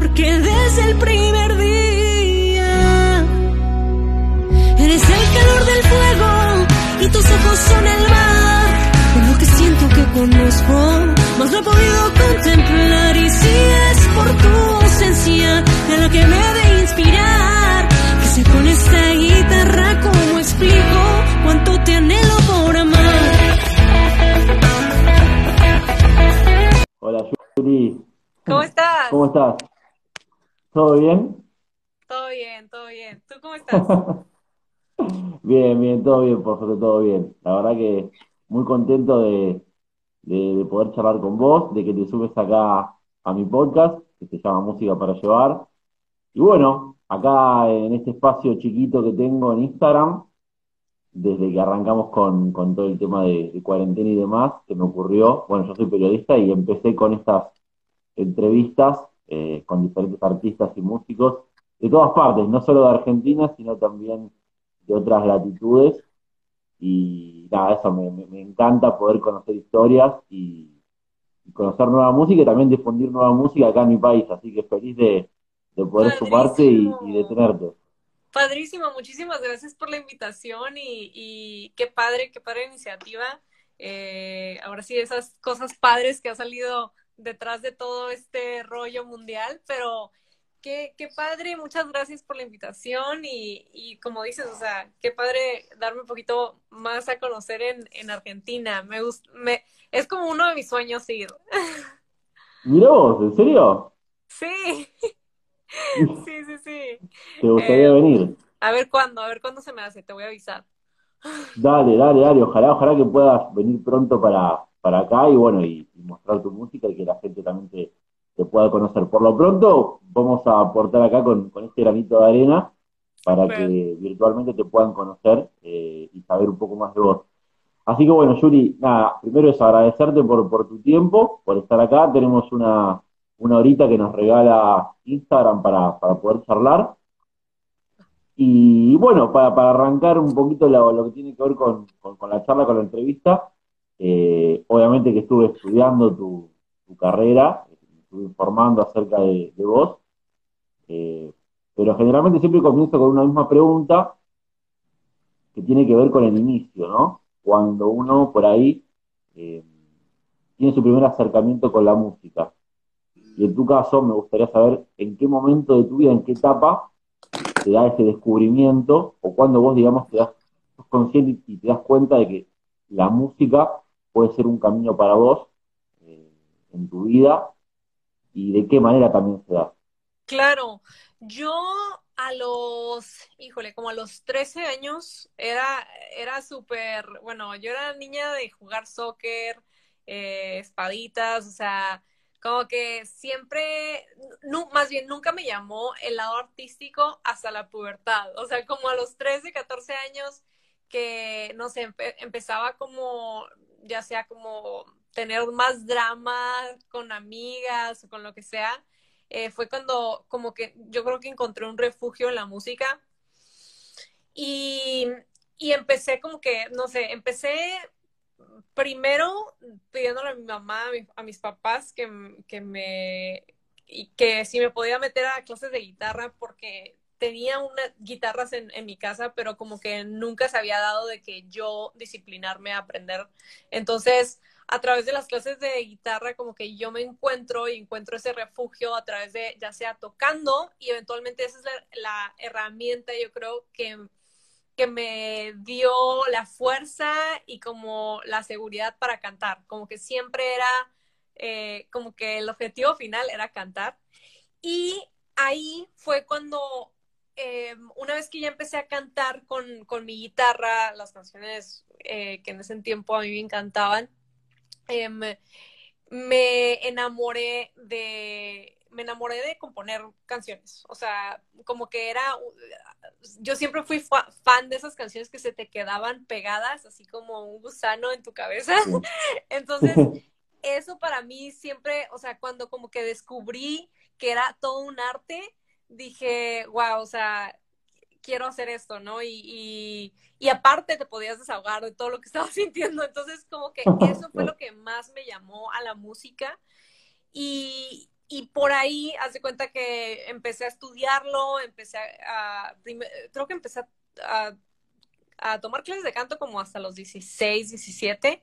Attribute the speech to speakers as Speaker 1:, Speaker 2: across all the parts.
Speaker 1: porque desde el primer día eres el calor del fuego y tus ojos son el mar. Por lo que siento que conozco, más lo he podido contemplar y si es por tu ausencia de lo que me de inspirar, que sé con esta guitarra cómo explico cuánto te anhelo por amar.
Speaker 2: Hola, Yuri.
Speaker 3: ¿Cómo estás?
Speaker 2: ¿Cómo estás? ¿Todo bien?
Speaker 3: Todo bien, todo bien. ¿Tú cómo estás?
Speaker 2: Bien, bien, todo bien, por suerte todo bien. La verdad que muy contento de, de- de poder charlar con vos, de que te subes acá a mi podcast, que se llama Música para Llevar. Y bueno, acá en este espacio chiquito que tengo en Instagram, desde que arrancamos con, con todo el tema de, de cuarentena y demás, que me ocurrió, bueno, yo soy periodista y empecé con estas entrevistas eh, con diferentes artistas y músicos de todas partes, no solo de Argentina, sino también de otras latitudes. Y nada, eso me, me- me encanta poder conocer historias y, y conocer nueva música y también difundir nueva música acá en mi país. Así que feliz de, de poder sumarte y,
Speaker 3: Padrísimo.
Speaker 2: y de tenerte.
Speaker 3: Padrísimo, muchísimas gracias por la invitación y, y qué padre, qué padre iniciativa. Eh, ahora sí, esas cosas padres que ha salido detrás de todo este rollo mundial, pero qué, qué padre, muchas gracias por la invitación y, y como dices, o sea, qué padre darme un poquito más a conocer en, en Argentina. Me me, es como uno de mis sueños ir.
Speaker 2: Mirá vos, ¿en serio?
Speaker 3: Sí, sí, sí, sí.
Speaker 2: ¿Te gustaría
Speaker 3: Eh,
Speaker 2: venir?
Speaker 3: A ver cuándo, a ver cuándo se me hace, te voy a avisar.
Speaker 2: Dale, dale, dale. Ojalá, ojalá que puedas venir pronto para, para acá y bueno, y, y mostrar tu música y que la gente también te, te pueda conocer. Por lo pronto, vamos a aportar acá con, con este granito de arena para que virtualmente te puedan conocer eh, y saber un poco más de vos. Así que bueno, Yuri, nada, primero es agradecerte por, por tu tiempo, por estar acá. Tenemos una, una horita que nos regala Instagram para, para poder charlar. Y bueno, para, para arrancar un poquito lo, lo que tiene que ver con, con- con la charla, con la entrevista, eh, obviamente que estuve estudiando tu, carrera, estuve informando acerca de, de vos, eh, pero generalmente siempre comienzo con una misma pregunta que tiene que ver con el inicio, ¿no? Cuando uno por ahí eh, tiene su primer acercamiento con la música. Y en tu caso, me gustaría saber en qué momento de tu vida, en qué etapa te da ese descubrimiento, o cuando vos, digamos, te das, sos consciente y te das cuenta de que la música puede ser un camino para vos eh, en tu vida, y de qué manera también se da.
Speaker 3: Claro, yo a los, híjole, como a los 13 años era, era súper, bueno, yo era niña de jugar soccer, eh, espaditas, o sea, como que siempre, nu- más bien nunca me llamó el lado artístico hasta la pubertad, o sea, como a los 13, 14 años que, no sé, empe- empezaba como, ya sea como tener más drama con amigas o con lo que sea eh, fue cuando como que yo creo que encontré un refugio en la música. Y, y empecé como que, no sé, empecé primero pidiéndole a mi mamá, a, mi- a mis papás que, que me, y que si me podía meter a clases de guitarra porque tenía unas guitarras en, mi casa, pero como que nunca se había dado de que yo disciplinarme a aprender. Entonces, a través de las clases de guitarra, como que yo me encuentro y encuentro ese refugio a través de, ya sea tocando, y eventualmente esa es la, la herramienta, yo creo, que, que me dio la fuerza y como la seguridad para cantar. Como que siempre era, eh, como que el objetivo final era cantar. Y ahí fue cuando, eh, una vez que ya empecé a cantar con, con mi guitarra, las canciones eh, que en ese tiempo a mí me encantaban, em, me enamoré de me enamoré de componer canciones. O sea, como que era yo siempre fui fa- fan de esas canciones que se te quedaban pegadas, así como un gusano en tu cabeza. Entonces, eso para mí siempre, o sea, cuando como que descubrí que era todo un arte, dije, wow, o sea, quiero hacer esto, ¿no? Y, y, y aparte te podías desahogar de todo lo que estabas sintiendo. Entonces, como que eso fue lo que más me llamó a la música. Y, y por ahí, hace cuenta que empecé a estudiarlo, empecé a, creo que empecé a, a, tomar clases de canto como hasta los 16, 17,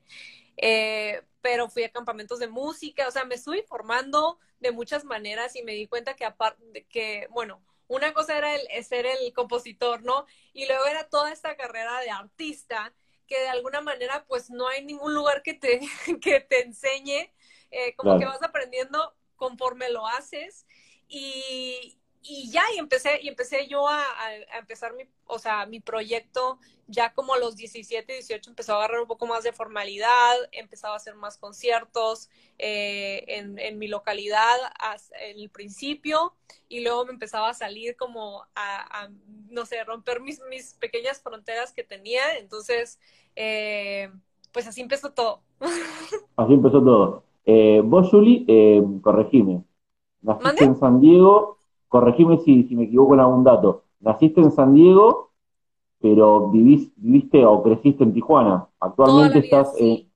Speaker 3: eh, pero fui a campamentos de música, o sea, me estuve formando de muchas maneras y me di cuenta que aparte que, bueno, una cosa era el, ser el compositor, ¿no? Y luego era toda esta carrera de artista que de alguna manera pues no hay ningún lugar que te, que te enseñe, eh, como que vas aprendiendo conforme lo haces y, y ya, y empecé, y empecé yo a, empezar mi, o sea, mi proyecto ya como a los 17, 18 empezó a agarrar un poco más de formalidad, empezaba a hacer más conciertos eh, en, en, mi localidad en el principio y luego me empezaba a salir como a, no sé, romper mis, mis pequeñas fronteras que tenía, entonces, eh, pues así empezó todo.
Speaker 2: Así empezó todo. Eh, vos, Juli, eh, corregime. Naciste en San Diego, corregime si, si me equivoco en algún dato. Naciste en San Diego, pero vivís, viviste o creciste en Tijuana. Actualmente estás
Speaker 3: sí.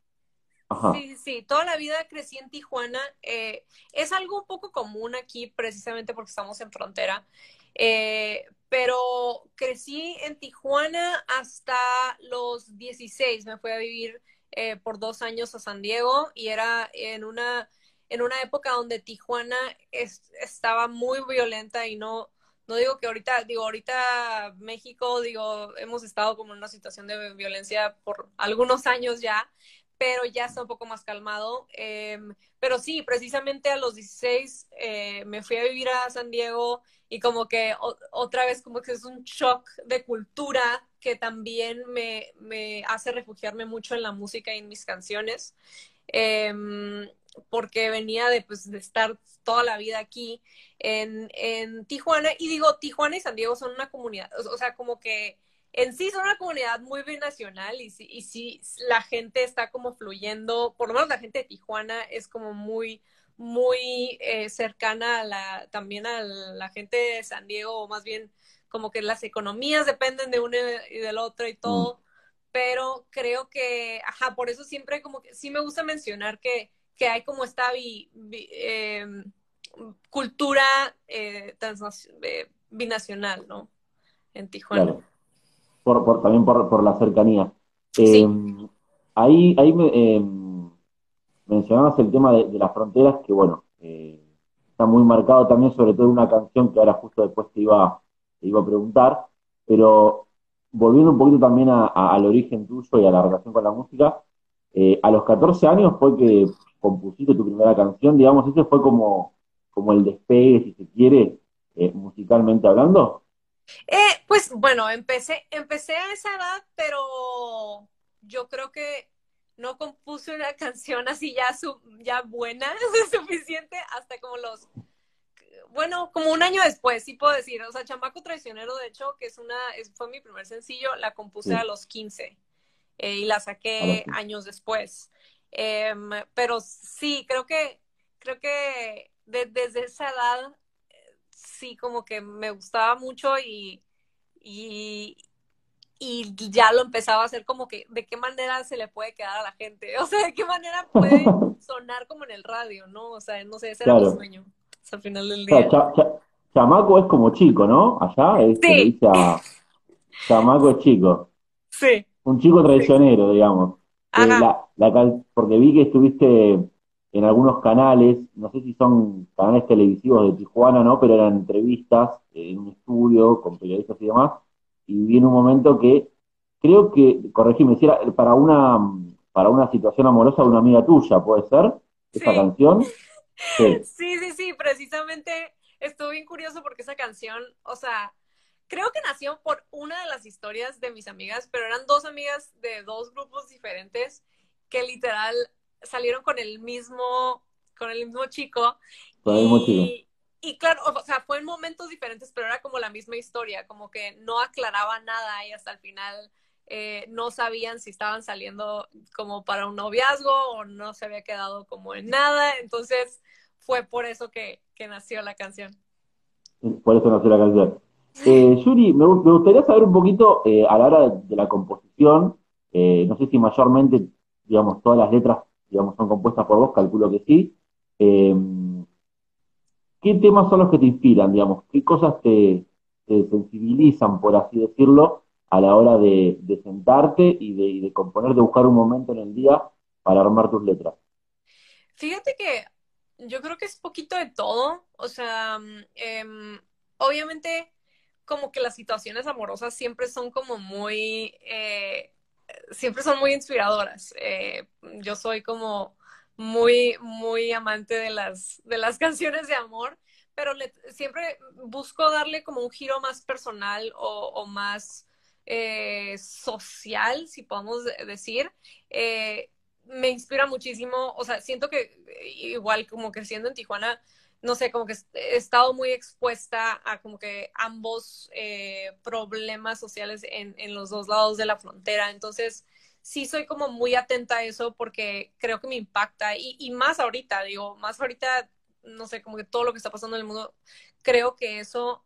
Speaker 3: Sí, sí, toda la vida crecí en Tijuana. Eh, es algo un poco común aquí, precisamente porque estamos en frontera. Eh, pero crecí en Tijuana hasta los 16. Me fui a vivir eh, por dos años a San Diego y era en una, en una época donde Tijuana estaba muy violenta y no, no digo que ahorita, digo, ahorita México, digo, hemos estado como en una situación de violencia por algunos años ya, pero ya está un poco más calmado. Em, pero sí, precisamente a los 16 eh, me fui a vivir a San Diego y como que otra vez como que es un shock de cultura que también me, me hace refugiarme mucho en la música y en mis canciones, em, porque venía de, pues, de estar toda la vida aquí en, en Tijuana y digo, Tijuana y San Diego son una comunidad, o, sea, como que en sí son una comunidad muy binacional y sí, y sí la gente está como fluyendo, por lo menos la gente de Tijuana es como muy muy eh, cercana a la, también a la gente de San Diego, o más bien como que las economías dependen de uno y del otro y todo, mm. Pero creo que, ajá, por eso siempre como que sí me gusta mencionar que, que hay como esta em, cultura eh, eh, binacional, ¿no? En Tijuana.
Speaker 2: Por, por, también por, por la cercanía. Em, ahí, ahí me, mencionabas el tema de, las fronteras, que bueno, eh, está muy marcado también, sobre todo en una canción que ahora justo después te iba, te iba a preguntar, pero volviendo un poquito también al origen tuyo y a la relación con la música, eh, a los 14 años fue que compusiste tu primera canción, digamos, ese fue como, como el despegue, si se quiere, eh, musicalmente hablando.
Speaker 3: pues bueno, empecé, empecé a esa edad, pero yo creo que no compuse una canción así ya, su, ya buena, suficiente, hasta como los, bueno, como un año después, sí puedo decir, o sea, Chamaco Traicionero, de hecho, que es una, fue mi primer sencillo, la compuse a los 15 eh, y la saqué años después. Em, pero sí, creo que, creo que desde esa edad, eh, sí, como que me gustaba mucho y, y, y ya lo empezaba a hacer como que de qué manera se le puede quedar a la gente, o sea, de qué manera puede sonar como en el radio, ¿no? O sea, no sé, ese era mi sueño, al final del día.
Speaker 2: chamaco es como chico, ¿no? Allá es sí. dice chamaco es chico.
Speaker 3: Sí.
Speaker 2: Un chico traicionero, digamos. Eh, la, la, porque vi que estuviste en algunos canales, no sé si son canales televisivos de Tijuana, ¿no? Pero eran entrevistas en un estudio con periodistas y demás y vi en un momento que creo que, corregime, si era para una, para una situación amorosa de una amiga tuya, ¿puede ser? Esa canción.
Speaker 3: Sí. sí, sí, precisamente estuve bien curioso porque esa canción, o sea, creo que nació por una de las historias de mis amigas, pero eran dos amigas de dos grupos diferentes que literal salieron con el mismo, con el mismo chico.
Speaker 2: Con el mismo chico
Speaker 3: y claro, o sea, fue en momentos diferentes, pero era como la misma historia, como que no aclaraba nada y hasta el final eh, no sabían si estaban saliendo como para un noviazgo o no se había quedado como en nada, entonces fue por eso que, nació la canción.
Speaker 2: Por eso nació la canción. Eh, Yuri, me, gustaría saber un poquito eh, a la hora de, la composición, eh, no sé si mayormente, digamos, todas las letras, digamos, son compuestas por vos, calculo que sí. ¿qué temas son los que te inspiran, digamos? ¿Qué cosas te, sensibilizan, por así decirlo, a la hora de, sentarte y de, componer, de buscar un momento en el día para armar tus letras?
Speaker 3: Fíjate que yo creo que es poquito de todo. O sea, em, obviamente como que las situaciones amorosas siempre son como muy, eh, siempre son muy inspiradoras. Eh, yo soy como muy, muy amante de las, de las canciones de amor, pero siempre busco darle como un giro más personal o, más eh, social, si podemos decir. me inspira muchísimo, o sea, siento que igual como creciendo en Tijuana, no sé, como que he estado muy expuesta a como que ambos eh, problemas sociales en, los dos lados de la frontera. Entonces, sí soy como muy atenta a eso porque creo que me impacta y más ahorita, digo, más ahorita, no sé, como que todo lo que está pasando en el mundo, creo que eso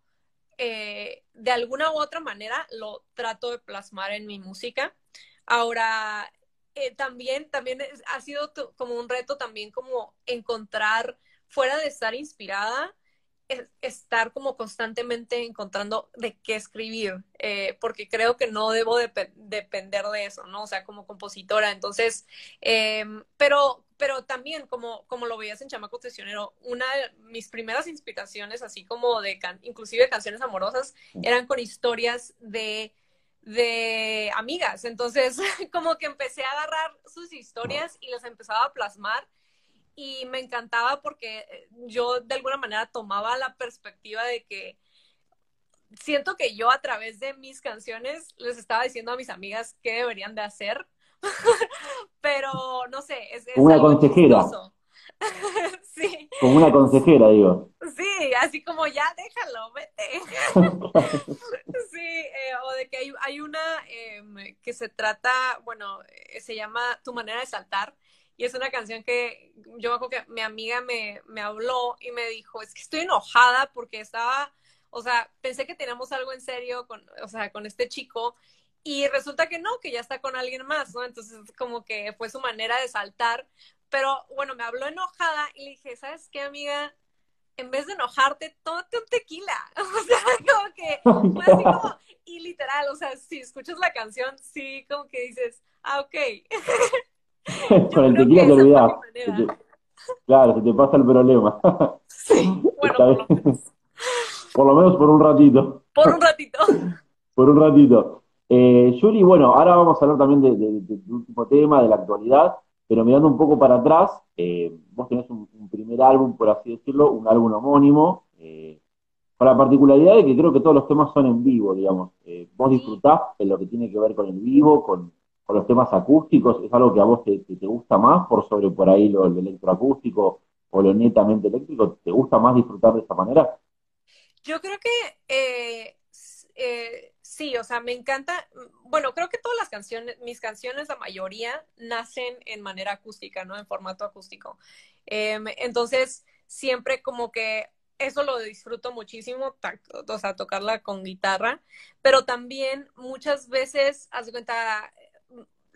Speaker 3: eh, de alguna u otra manera lo trato de plasmar en mi música. Ahora, eh, también, también ha sido como un reto también como encontrar fuera de estar inspirada, estar como constantemente encontrando de qué escribir, eh, porque creo que no debo depender de eso, ¿no? O sea, como compositora. Entonces, em, pero, pero también, como, como lo veías en Chamaco Tesionero, una de mis primeras inspiraciones, así como de, inclusive canciones amorosas, eran con historias de de amigas. Entonces, como que empecé a agarrar sus historias y las empezaba a plasmar y me encantaba porque eh, yo de alguna manera tomaba la perspectiva de que siento que yo a través de mis canciones les estaba diciendo a mis amigas qué deberían de hacer, pero no sé, es,
Speaker 2: una consejera.
Speaker 3: sí.
Speaker 2: Como una consejera, digo.
Speaker 3: Sí, así como ya déjalo, vete. sí, eh, o de que hay, hay una em, que se trata, bueno, eh, se llama Tu manera de saltar y es una canción que yo me acuerdo que mi amiga me, me habló y me dijo, es que estoy enojada porque estaba, o sea, pensé que teníamos algo en serio con, o sea, con este chico y resulta que no, que ya está con alguien más, ¿no? Entonces como que fue su manera de saltar, pero bueno, me habló enojada y le dije, ¿sabes qué, amiga? En vez de enojarte, tómate un tequila. O sea, como que fue así como, y literal, o sea, si escuchas la canción, sí, como que dices, ah, ok.
Speaker 2: Con el tequila te olvidás. Claro, se te pasa el problema.
Speaker 3: Sí, bueno, por lo, menos.
Speaker 2: por lo menos por un ratito.
Speaker 3: Por un ratito.
Speaker 2: por un ratito. Eh, Yuri, bueno, ahora vamos a hablar también de, tu último tema, de la actualidad, pero mirando un poco para atrás, eh, vos tenés un, primer álbum, por así decirlo, un álbum homónimo, eh, con la particularidad de que creo que todos los temas son en vivo, digamos. Eh, vos disfrutás de lo que tiene que ver con el vivo, con, los temas acústicos? ¿Es algo que a vos te, gusta más por sobre por ahí lo, electroacústico o lo netamente eléctrico? ¿Te gusta más disfrutar de esta manera?
Speaker 3: Yo creo que eh, eh, sí, o sea, me encanta. Bueno, creo que todas las canciones, mis canciones, la mayoría, nacen en manera acústica, ¿no? En formato acústico. Em, entonces, siempre como que eso lo disfruto muchísimo, o sea, tocarla con guitarra, pero también muchas veces, haz de cuenta,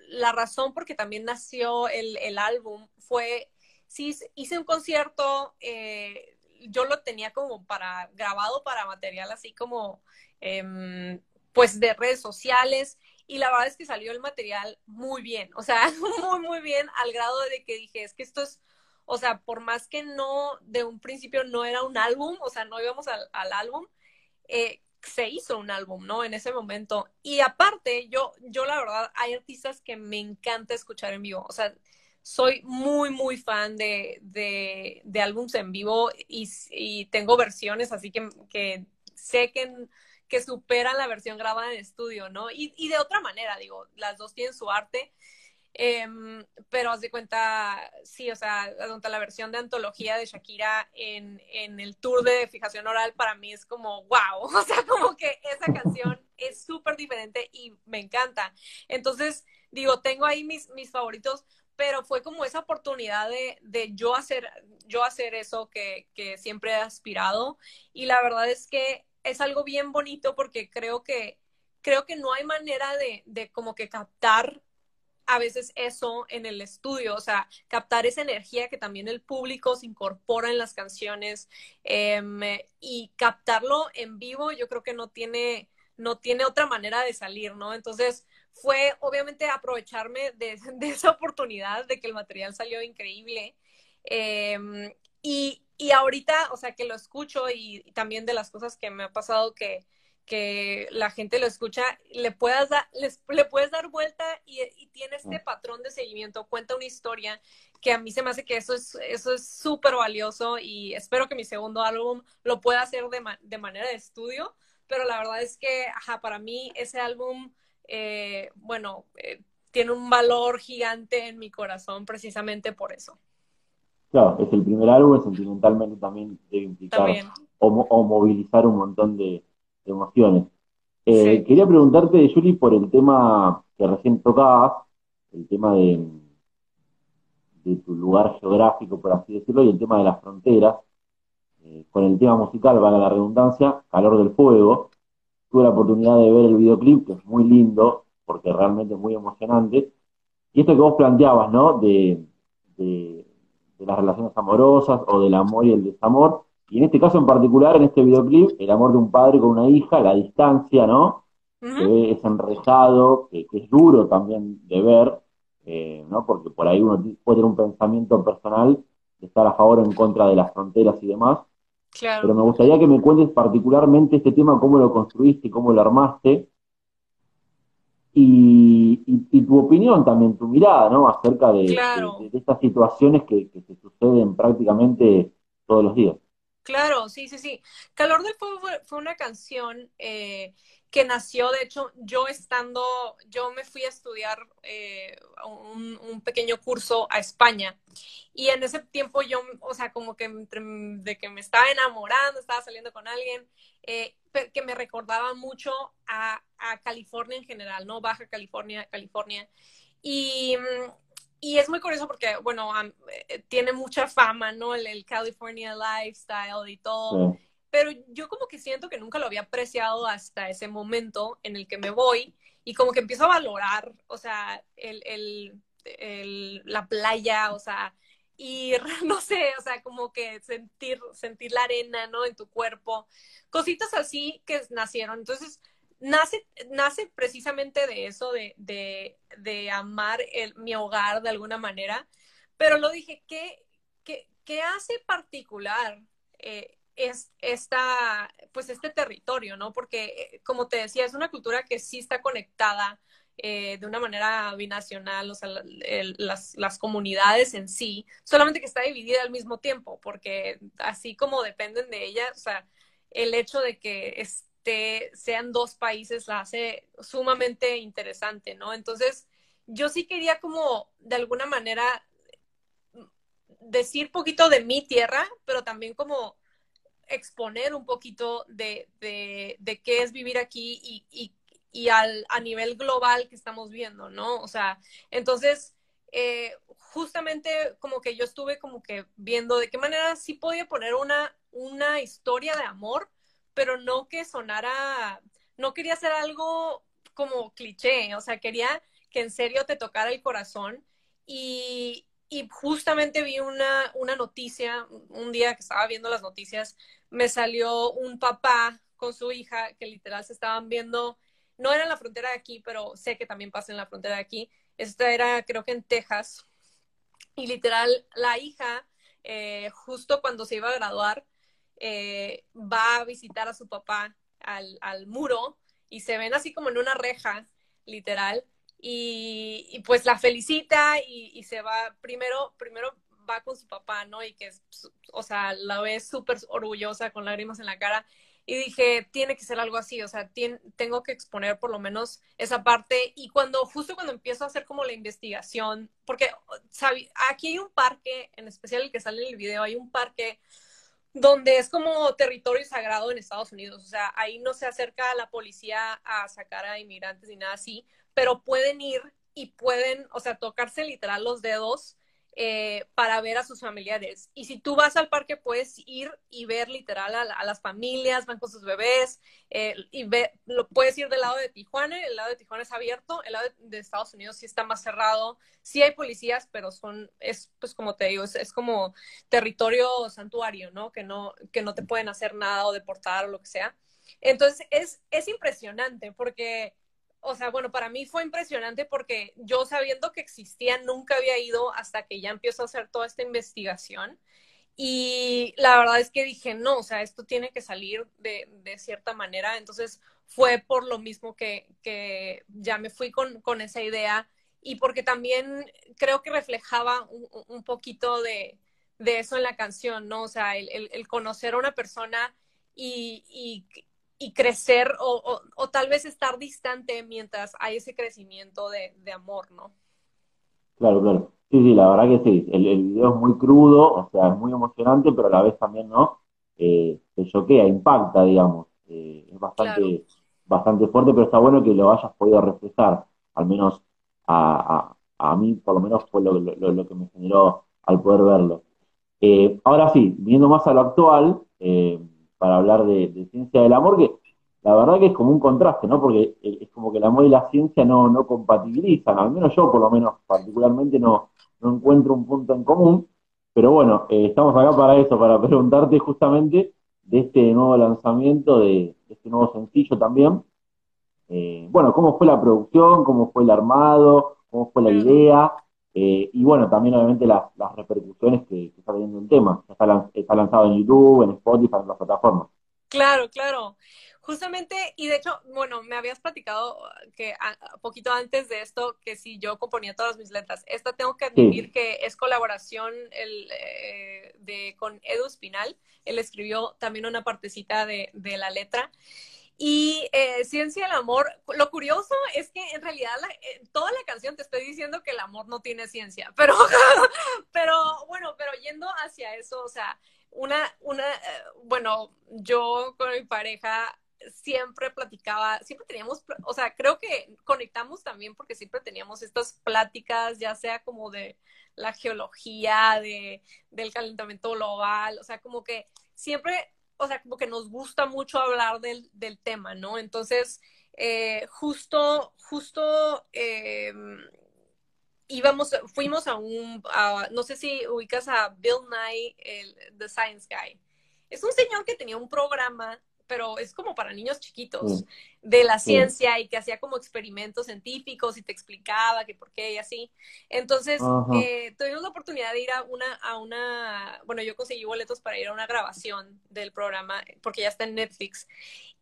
Speaker 3: la razón por que también nació el, el álbum fue, sí, hice un concierto, eh, yo lo tenía como para, grabado para material así como, em, pues de redes sociales, y la verdad es que salió el material muy bien, o sea, muy, muy bien, al grado de que dije, es que esto es, o sea, por más que no, de un principio no era un álbum, o sea, no íbamos al, álbum, eh, se hizo un álbum, ¿no? En ese momento. Y aparte, yo, yo la verdad, hay artistas que me encanta escuchar en vivo. O sea, soy muy, muy fan de, de, de álbums en vivo y, tengo versiones así que sé que, que superan la versión grabada en estudio, ¿no? Y, y de otra manera, digo, las dos tienen su arte. Em, pero haz de cuenta, sí, o sea, la versión de antología de Shakira en, en el tour de fijación oral para mí es como wow, o sea, como que esa canción es súper diferente y me encanta. Entonces, digo, tengo ahí mis, mis favoritos, pero fue como esa oportunidad de, de yo, hacer, yo hacer eso que, que siempre he aspirado y la verdad es que es algo bien bonito porque creo que creo que no hay manera de, de como que captar a veces eso en el estudio, o sea, captar esa energía que también el público se incorpora en las canciones em, y captarlo en vivo, yo creo que no tiene, no tiene otra manera de salir, ¿no? Entonces fue obviamente aprovecharme de, esa oportunidad de que el material salió increíble. Em, y, y ahorita, o sea, que lo escucho y también de las cosas que me ha pasado que que la gente lo escucha, le puedas dar, le puedes dar vuelta y, tiene este patrón de seguimiento, cuenta una historia que a mí se me hace que eso es eso es súper valioso y espero que mi segundo álbum lo pueda hacer de, de manera de estudio, pero la verdad es que, ajá, para mí ese álbum, eh, bueno, eh, tiene un valor gigante en mi corazón precisamente por eso.
Speaker 2: Claro, es el primer álbum, sentimentalmente también debe implicar o movilizar un montón de, emociones. Eh, quería preguntarte, Juli, por el tema que recién tocabas, el tema de, de tu lugar geográfico, por así decirlo, y el tema de las fronteras. Eh, con el tema musical, valga la redundancia, Calor del Fuego. Tuve la oportunidad de ver el videoclip, que es muy lindo, porque realmente es muy emocionante. Y esto que vos planteabas, ¿no? De, de, de las relaciones amorosas o del amor y el desamor, y en este caso en particular, en este videoclip, el amor de un padre con una hija, la distancia, ¿no? que es enrejado, que, es duro también de ver, eh, ¿no? Porque por ahí uno puede tener un pensamiento personal de estar a favor o en contra de las fronteras y demás. Claro. Pero me gustaría que me cuentes particularmente este tema, cómo lo construiste, cómo lo armaste, y, y, tu opinión también, tu mirada, ¿no? Acerca de, de, estas situaciones que, que se suceden prácticamente todos los días.
Speaker 3: Claro, sí, sí, sí. Calor del Fuego fue, una canción eh, que nació, de hecho, yo estando, yo me fui a estudiar eh, un, pequeño curso a España y en ese tiempo yo, o sea, como que de que me estaba enamorando, estaba saliendo con alguien, eh, que me recordaba mucho a, a California en general, ¿no? Baja California, California. Y mm, y es muy curioso porque, bueno, eh, tiene mucha fama, ¿no? El, California lifestyle y todo. Pero yo como que siento que nunca lo había apreciado hasta ese momento en el que me voy y como que empiezo a valorar, o sea, el, el, el, la playa, o sea, ir, no sé, o sea, como que sentir, sentir la arena, ¿no? En tu cuerpo. Cositas así que nacieron. Entonces, nace, nace precisamente de eso, de, de, amar el, mi hogar de alguna manera, pero lo dije, ¿qué, qué, hace particular eh, es esta, pues este territorio, ¿no? Porque, eh, como te decía, es una cultura que sí está conectada eh, de una manera binacional, o sea, las, las, comunidades en sí, solamente que está dividida al mismo tiempo, porque así como dependen de ella, o sea, el hecho de que es, sean dos países la hace sumamente interesante, ¿no? Entonces, yo sí quería como de alguna manera decir poquito de mi tierra, pero también como exponer un poquito de, de, qué es vivir aquí y, y, al, a nivel global que estamos viendo, ¿no? O sea, entonces, eh, justamente como que yo estuve como que viendo de qué manera sí podía poner una, una historia de amor, pero no que sonara, no quería hacer algo como cliché, o sea, quería que en serio te tocara el corazón y, y justamente vi una, una noticia, un día que estaba viendo las noticias, me salió un papá con su hija que literal se estaban viendo, no era en la frontera de aquí, pero sé que también pasa en la frontera de aquí. Esta era creo que en Texas. Y literal, la hija, eh, justo cuando se iba a graduar, eh, va a visitar a su papá al, al, muro y se ven así como en una reja, literal, y, pues la felicita y, se va, primero, primero va con su papá, ¿no? Y que, o sea, la ve súper orgullosa con lágrimas en la cara. Y dije, tiene que ser algo así, o sea, tengo que exponer por lo menos esa parte. Y cuando, justo cuando empiezo a hacer como la investigación, porque aquí hay un parque, en especial el que sale en el video, hay un parque donde es como territorio sagrado en Estados Unidos. O sea, ahí no se acerca la policía a sacar a inmigrantes ni nada así, pero pueden ir y pueden, o sea, tocarse literal los dedos eh, para ver a sus familiares. Y si tú vas al parque, puedes ir y ver literal a, las familias, van con sus bebés, eh, y ve, lo, puedes ir del lado de Tijuana, el lado de Tijuana es abierto, el lado de, Estados Unidos sí está más cerrado, sí hay policías, pero son, es pues como te digo, es, como territorio santuario, ¿no? Que, ¿no? que no te pueden hacer nada o deportar o lo que sea. Entonces es, es impresionante porque o sea, bueno, para mí fue impresionante porque yo sabiendo que existía nunca había ido hasta que ya empiezo a hacer toda esta investigación. Y la verdad es que dije, no, o sea, esto tiene que salir de, de cierta manera. Entonces fue por lo mismo que, que ya me fui con, con, esa idea y porque también creo que reflejaba un, un poquito de, de, eso en la canción, ¿no? O sea, el, el, conocer a una persona y, y crecer o, o, tal vez estar distante mientras hay ese crecimiento de, de, amor, ¿no?
Speaker 2: Claro, claro. Sí, sí, la verdad que sí. El, el, video es muy crudo, o sea, es muy emocionante, pero a la vez también, ¿no? Eh, se choquea, impacta, digamos. Eh, es bastante, bastante fuerte, pero está bueno que lo hayas podido reflejar. Al menos a, a, a mí, por lo menos, fue lo, lo, lo, que me generó al poder verlo. Eh, ahora sí, viendo más a lo actual, eh, para hablar de, ciencia del amor, que la verdad que es como un contraste, ¿no? Porque es como que el amor y la ciencia no, no compatibilizan, al menos yo por lo menos particularmente no, no encuentro un punto en común, pero bueno, eh, estamos acá para eso, para preguntarte justamente de este nuevo lanzamiento, de, este nuevo sencillo también. Eh, bueno, ¿cómo fue la producción? ¿Cómo fue el armado? ¿Cómo fue la idea? Eh, y bueno, también obviamente las, las repercusiones que, está teniendo el tema. Está, está lanzado en YouTube, en Spotify, en las plataformas.
Speaker 3: Claro, claro. Justamente, y de hecho, bueno, me habías platicado que a, poquito antes de esto, que si yo componía todas mis letras. Esta tengo que admitir que es colaboración el, eh, de, con Edu Espinal. Él escribió también una partecita de, de la letra. Y eh, Ciencia del Amor, lo curioso es que en realidad eh, toda la canción te estoy diciendo que el amor no tiene ciencia, pero, pero bueno, pero yendo hacia eso, o sea, una, una, eh, bueno, yo con mi pareja siempre platicaba, siempre teníamos, o sea, creo que conectamos también porque siempre teníamos estas pláticas, ya sea como de la geología, de, del calentamiento global, o sea, como que siempre o sea, como que nos gusta mucho hablar del, del tema, ¿no? Entonces, eh, justo, justo eh, íbamos, fuimos a un, no sé si ubicas a Bill Nye, el, The Science Guy. Es un señor que tenía un programa pero es como para niños chiquitos, de la ciencia y que hacía como experimentos científicos y te explicaba que por qué y así. Entonces, eh, tuvimos la oportunidad de ir a una, a una, bueno, yo conseguí boletos para ir a una grabación del programa, porque ya está en Netflix.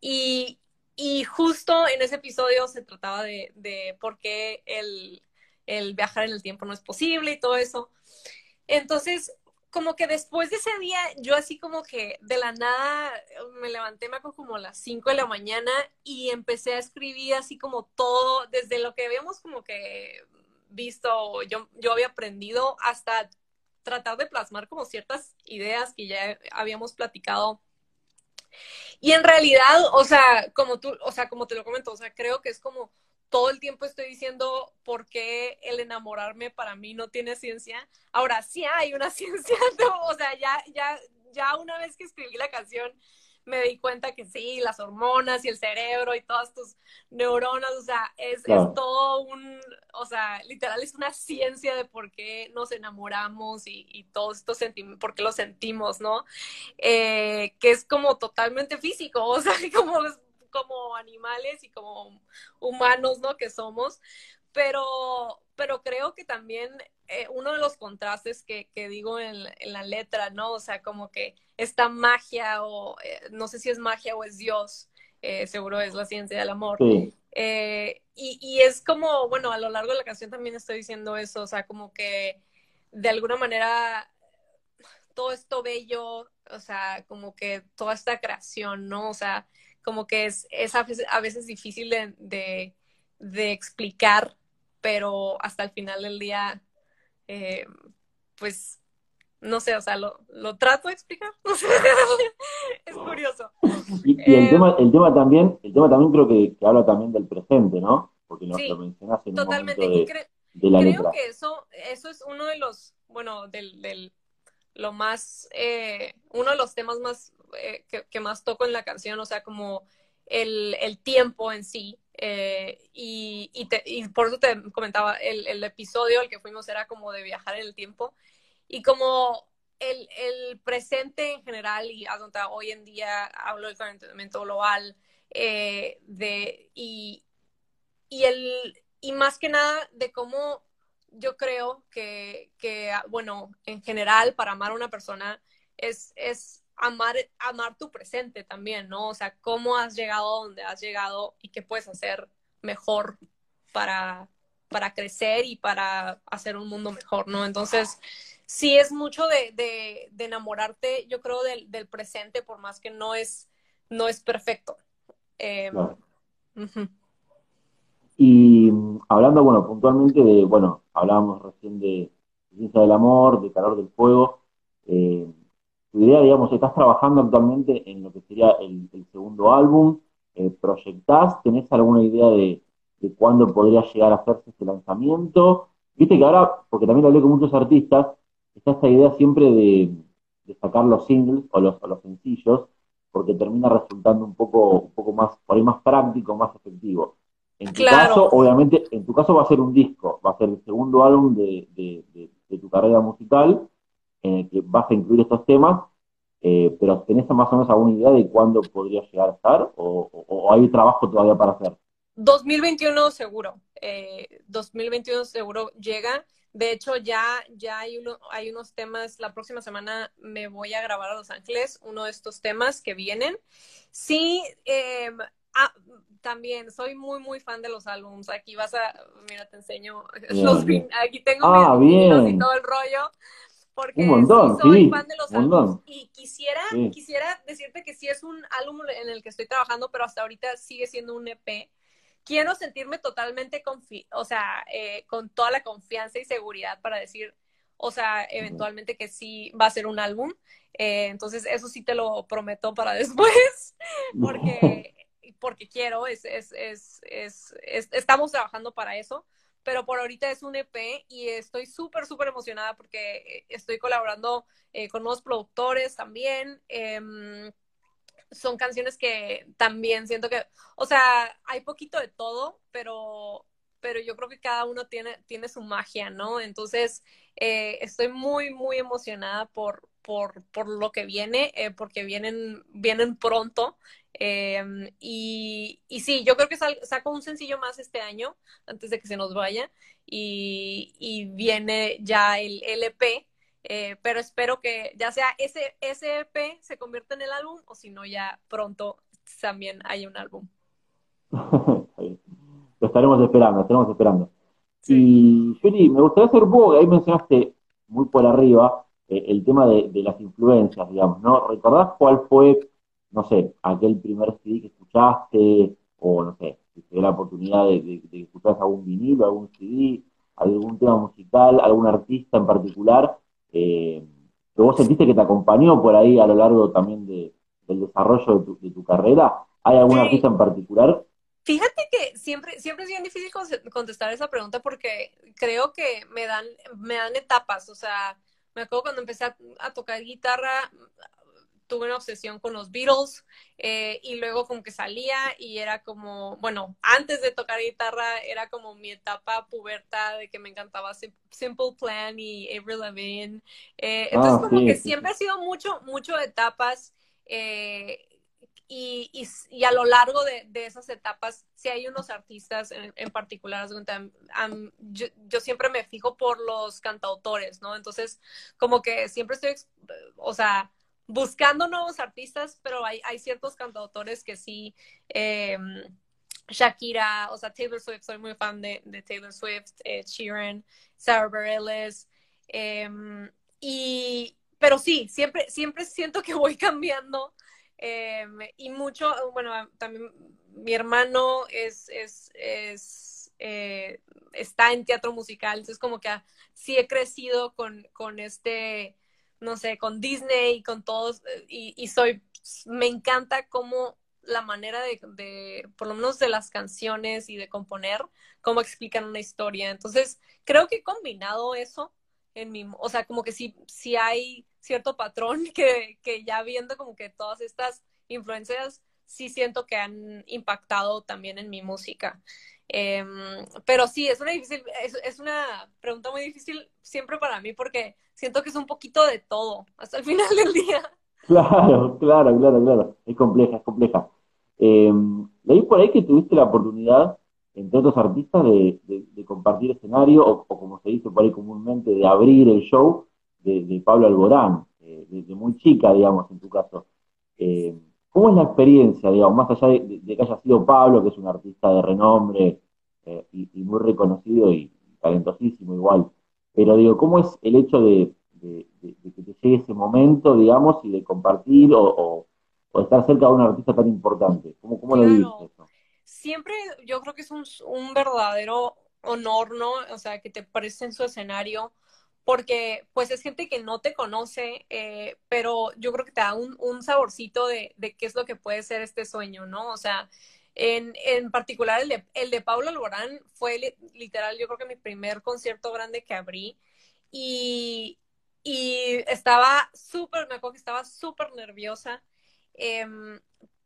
Speaker 3: Y, y justo en ese episodio se trataba de, de por qué el, el viajar en el tiempo no es posible y todo eso. Entonces, como que después de ese día, yo así como que de la nada me levanté, me como a las 5 de la mañana y empecé a escribir así como todo, desde lo que habíamos como que visto, yo, yo había aprendido hasta tratar de plasmar como ciertas ideas que ya habíamos platicado. Y en realidad, o sea, como tú, o sea, como te lo comento, o sea, creo que es como todo el tiempo estoy diciendo por qué el enamorarme para mí no tiene ciencia. Ahora sí hay una ciencia, o sea, ya, ya, ya una vez que escribí la canción me di cuenta que sí, las hormonas y el cerebro y todas tus neuronas, o sea, es, es todo un, o sea, literal es una ciencia de por qué nos enamoramos y, y todos estos sentimientos, por qué lo sentimos, ¿no? Eh, que es como totalmente físico, o sea, como como animales y como humanos, ¿no? Que somos, pero, pero creo que también eh, uno de los contrastes que, que digo en, en, la letra, ¿no? O sea, como que esta magia o eh, no sé si es magia o es Dios, eh, seguro es la ciencia del amor. Y, y es como, bueno, a lo largo de la canción también estoy diciendo eso, o sea, como que de alguna manera todo esto bello, o sea, como que toda esta creación, ¿no? O sea, como que es, es a, veces, difícil de, de, explicar, pero hasta el final del día, eh, pues, no sé, o sea, lo, lo trato de explicar. es curioso.
Speaker 2: Y, el, eh, tema, el tema también, el tema también creo que, habla también del presente, ¿no? Porque nos lo mencionaste en
Speaker 3: totalmente. Un momento de, la creo que eso, eso es uno de los bueno, del, del lo más, eh, uno de los temas más eh, que, más toco en la canción, o sea, como el, el tiempo en sí. Eh, y, y, y, por eso te comentaba, el, el, episodio al que fuimos era como de viajar en el tiempo. Y como el, el presente en general, y hoy en día hablo del calentamiento global, de, y, y, el, y más que nada de cómo yo creo que, que, bueno, en general, para amar a una persona es, es amar, amar tu presente también, ¿no? O sea, cómo has llegado a donde has llegado y qué puedes hacer mejor para, para crecer y para hacer un mundo mejor, ¿no? Entonces, sí es mucho de, de, de enamorarte, yo creo, del, del, presente, por más que no es, no es perfecto. Eh,
Speaker 2: y mm, hablando, bueno, puntualmente de, bueno, hablábamos recién de ciencia del amor, de calor del fuego. Eh, tu idea, digamos, estás trabajando actualmente en lo que sería el, segundo álbum. Eh, ¿Proyectás? ¿Tenés alguna idea de, cuándo podría llegar a hacerse este lanzamiento? Viste que ahora, porque también hablé con muchos artistas, está esta idea siempre de, sacar los singles o los, o los sencillos, porque termina resultando un poco, un poco más, por ahí más práctico, más efectivo. En tu caso, obviamente, en tu caso va a ser un disco, va a ser el segundo álbum de, tu carrera musical, en el que vas a incluir estos temas, eh, pero ¿tenés más o menos alguna idea de cuándo podría llegar a estar? ¿O, hay trabajo todavía para hacer?
Speaker 3: 2021 seguro, 2021 eh, seguro llega. De hecho, ya, ya hay, uno, hay unos temas, la próxima semana me voy a grabar a Los Ángeles, uno de estos temas que vienen. Sí, eh, Ah, también soy muy, muy fan de los álbums. Aquí vas a, mira, te enseño los aquí tengo
Speaker 2: ah, mis
Speaker 3: y todo el rollo. Porque
Speaker 2: un montón,
Speaker 3: soy fan de los álbumes y quisiera, quisiera decirte que sí es un álbum en el que estoy trabajando, pero hasta ahorita sigue siendo un EP. Quiero sentirme totalmente, confi o sea, eh, con toda la confianza y seguridad para decir, o sea, eventualmente que sí va a ser un álbum. Eh, entonces, eso sí te lo prometo para después, porque porque quiero, es, es, es, es, estamos trabajando para eso, pero por ahorita es un EP y estoy súper, súper emocionada porque estoy colaborando eh, con nuevos productores también. Em, son canciones que también siento que, o sea, hay poquito de todo, pero, pero yo creo que cada uno tiene, tiene su magia, ¿no? Entonces, eh, estoy muy, muy emocionada por, por, por lo que viene, eh, porque vienen, vienen pronto. Em, y, y, sí, yo creo que saco un sencillo más este año, antes de que se nos vaya, y, y viene ya el LP, eh, pero espero que ya sea ese, ese EP se convierta en el álbum, o si no, ya pronto también hay un álbum.
Speaker 2: Lo estaremos esperando, estaremos esperando. Y Yuri, me gustaría hacer un poco, ahí mencionaste muy por arriba eh, el tema de, de, las influencias, digamos, ¿no? ¿Recordás cuál fue no sé, aquel primer CD que escuchaste, o no sé, si te dio la oportunidad de, de, escuchar algún vinilo, algún CD, algún tema musical, algún artista en particular, eh, que vos sentiste que te acompañó por ahí a lo largo también de, del desarrollo de tu, de tu carrera? ¿Hay algún artista en particular?
Speaker 3: Fíjate que siempre, siempre es bien difícil contestar esa pregunta porque creo que me dan, me dan etapas. O sea, me acuerdo cuando empecé a tocar guitarra, tuve una obsesión con los Beatles eh, y luego como que salía y era como, bueno, antes de tocar guitarra era como mi etapa puberta de que me encantaba Simple Plan y Avril Lavigne. Eh, entonces ah, como que siempre ha sido mucho, mucho etapas eh, y, y, a lo largo de, de, esas etapas si hay unos artistas en, en particular, yo, yo, siempre me fijo por los cantautores, ¿no? Entonces como que siempre estoy, o sea, buscando nuevos artistas, pero hay, ciertos cantautores que sí. Eh, Shakira, o sea, Taylor Swift, soy muy fan de, de Taylor Swift, eh, Sheeran, Sarah Bareilles, em, y, pero sí, siempre, siempre siento que voy cambiando, em, y mucho, bueno, también mi hermano es, es, es eh, está en teatro musical, entonces como que sí he crecido con, con este, no sé, con Disney, con todos, eh, y, soy, me encanta cómo la manera de, por lo menos de las canciones y de componer, cómo explican una historia. Entonces, creo que he combinado eso en mi, o sea, como que sí, sí hay cierto patrón que, que ya viendo como que todas estas influencias sí siento que han impactado también en mi música. Em, pero sí, es una difícil, es, es, una pregunta muy difícil siempre para mí porque siento que es un poquito de todo hasta el final del día.
Speaker 2: Claro, claro, claro, claro. Es compleja, es compleja. Eh, leí por ahí que tuviste la oportunidad, entre otros artistas, de, de, compartir escenario, o, como se dice por ahí comúnmente, de abrir el show de, de Pablo Alborán, eh, desde muy chica, digamos, en tu caso. Eh, ¿Cómo es la experiencia, digamos, más allá de, que haya sido Pablo, que es un artista de renombre eh, y, muy reconocido y talentosísimo igual? Pero digo, ¿cómo es el hecho de, que te llegue ese momento, digamos, y de compartir o, estar cerca de un artista tan importante? ¿Cómo, cómo lo viviste eso?
Speaker 3: Siempre yo creo que es un, un verdadero honor, ¿no? O sea, que te en su escenario porque pues es gente que no te conoce, eh, pero yo creo que te da un, saborcito de, qué es lo que puede ser este sueño, ¿no? O sea, en, en particular el de, el de Pablo Alborán fue literal, yo creo que mi primer concierto grande que abrí y, y estaba súper, me acuerdo que estaba súper nerviosa. Eh,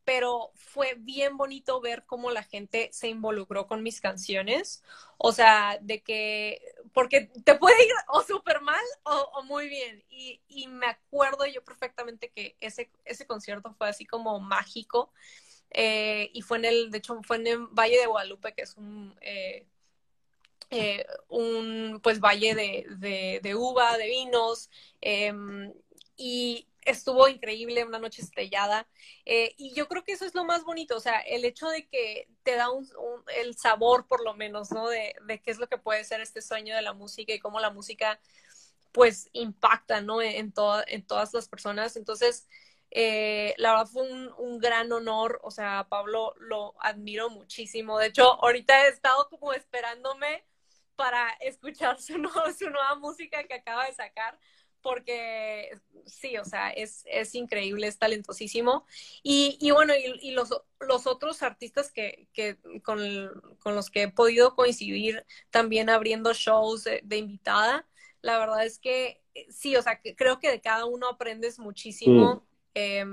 Speaker 3: pero fue bien bonito ver cómo la gente se involucró con mis canciones. O sea, de que, porque te puede ir o súper mal o, muy bien. Y, y, me acuerdo yo perfectamente que ese, ese concierto fue así como mágico. Eh, y fue en el, de hecho, fue en el Valle de Guadalupe, que es un, eh, eh, un pues valle de, de, de uva, de vinos. Em, y estuvo increíble, una noche estrellada. Eh, y yo creo que eso es lo más bonito, o sea, el hecho de que te da un, el sabor, por lo menos, ¿no? De, de, qué es lo que puede ser este sueño de la música y cómo la música, pues, impacta, ¿no? En, en todas las personas. Entonces, eh, la verdad fue un, un, gran honor, o sea, Pablo lo admiro muchísimo. De hecho, ahorita he estado como esperándome para escuchar su, su nueva música que acaba de sacar porque sí, o sea, es, es increíble, es talentosísimo. Y, y bueno, y, y, los, los otros artistas que, que con, con, los que he podido coincidir también abriendo shows de, de, invitada, la verdad es que sí, o sea, que creo que de cada uno aprendes muchísimo. Eh,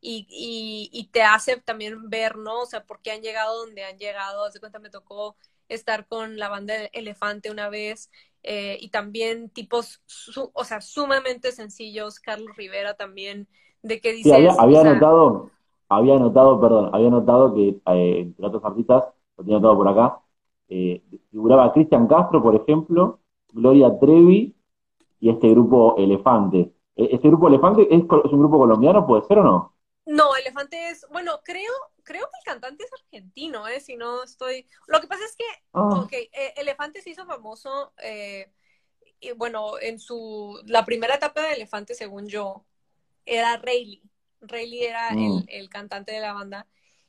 Speaker 3: y, y, y, te hace también ver, ¿no? O sea, por qué han llegado donde han llegado. Hace cuenta me tocó estar con la banda Elefante una vez eh, y también tipos, o sea, sumamente sencillos, Carlos Rivera también, de que dice...
Speaker 2: había, había notado, había notado, perdón, había notado que eh, entre otros artistas, lo tenía todo por acá, eh, figuraba Cristian Castro, por ejemplo, Gloria Trevi y este grupo Elefante. ¿E-, ¿Este grupo Elefante es, es un grupo colombiano, puede ser o no?
Speaker 3: No, Elefante es, bueno, creo, creo que el cantante es argentino, ¿eh? Si no estoy... Lo que pasa es que, oh. ok, eh, Elefante se hizo famoso, eh, y bueno, en su... La primera etapa de Elefante, según yo, era Rayleigh. Rayleigh era el, mm. el, cantante de la banda.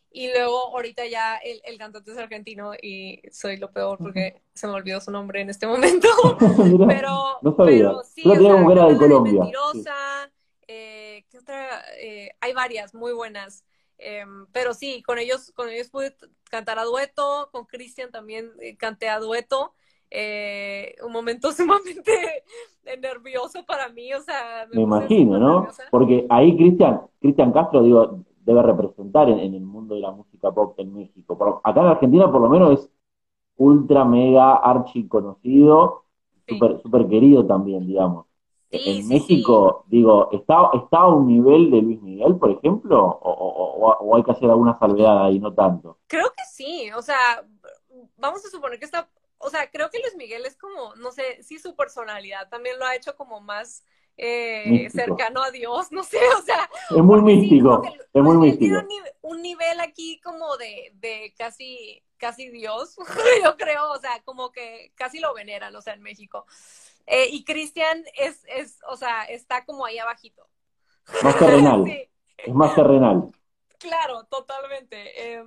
Speaker 3: Y luego ahorita ya el, el, cantante es argentino y soy lo peor porque se me olvidó su nombre en este momento. pero,
Speaker 2: no sabía. pero sí, o sea, de Colombia.
Speaker 3: Mentirosa, eh, ¿qué otra? Eh, hay varias muy buenas. Eh, pero sí, con ellos, con ellos pude cantar a dueto, con Cristian también eh, canté a dueto. Eh, un momento sumamente nervioso para mí, o sea,
Speaker 2: me, me imagino, ¿no? Nerviosa. Porque ahí Cristian, Cristian Castro, digo, debe representar en, en, el mundo de la música pop en México. Por, acá en Argentina, por lo menos, es ultra, mega, archi conocido, súper sí. super querido también, digamos.
Speaker 3: Sí,
Speaker 2: en
Speaker 3: sí,
Speaker 2: México,
Speaker 3: sí.
Speaker 2: digo, ¿está, ¿está a un nivel de Luis Miguel, por ejemplo? O, o, o, hay que hacer alguna salvedad ahí, no tanto?
Speaker 3: Creo que sí, o sea, vamos a suponer que está, o sea, creo que Luis Miguel es como, no sé, sí su personalidad también lo ha hecho como más eh, cercano a Dios, no sé, o sea.
Speaker 2: Es muy místico, sí, es muy místico.
Speaker 3: Tiene un, nivel, un nivel aquí como de, de casi, casi Dios, yo creo, o sea, como que casi lo veneran, o sea, en México. Eh, y Cristian es, es, o sea, está como ahí abajito.
Speaker 2: Más terrenal. sí. Es más terrenal.
Speaker 3: Claro, totalmente. Eh,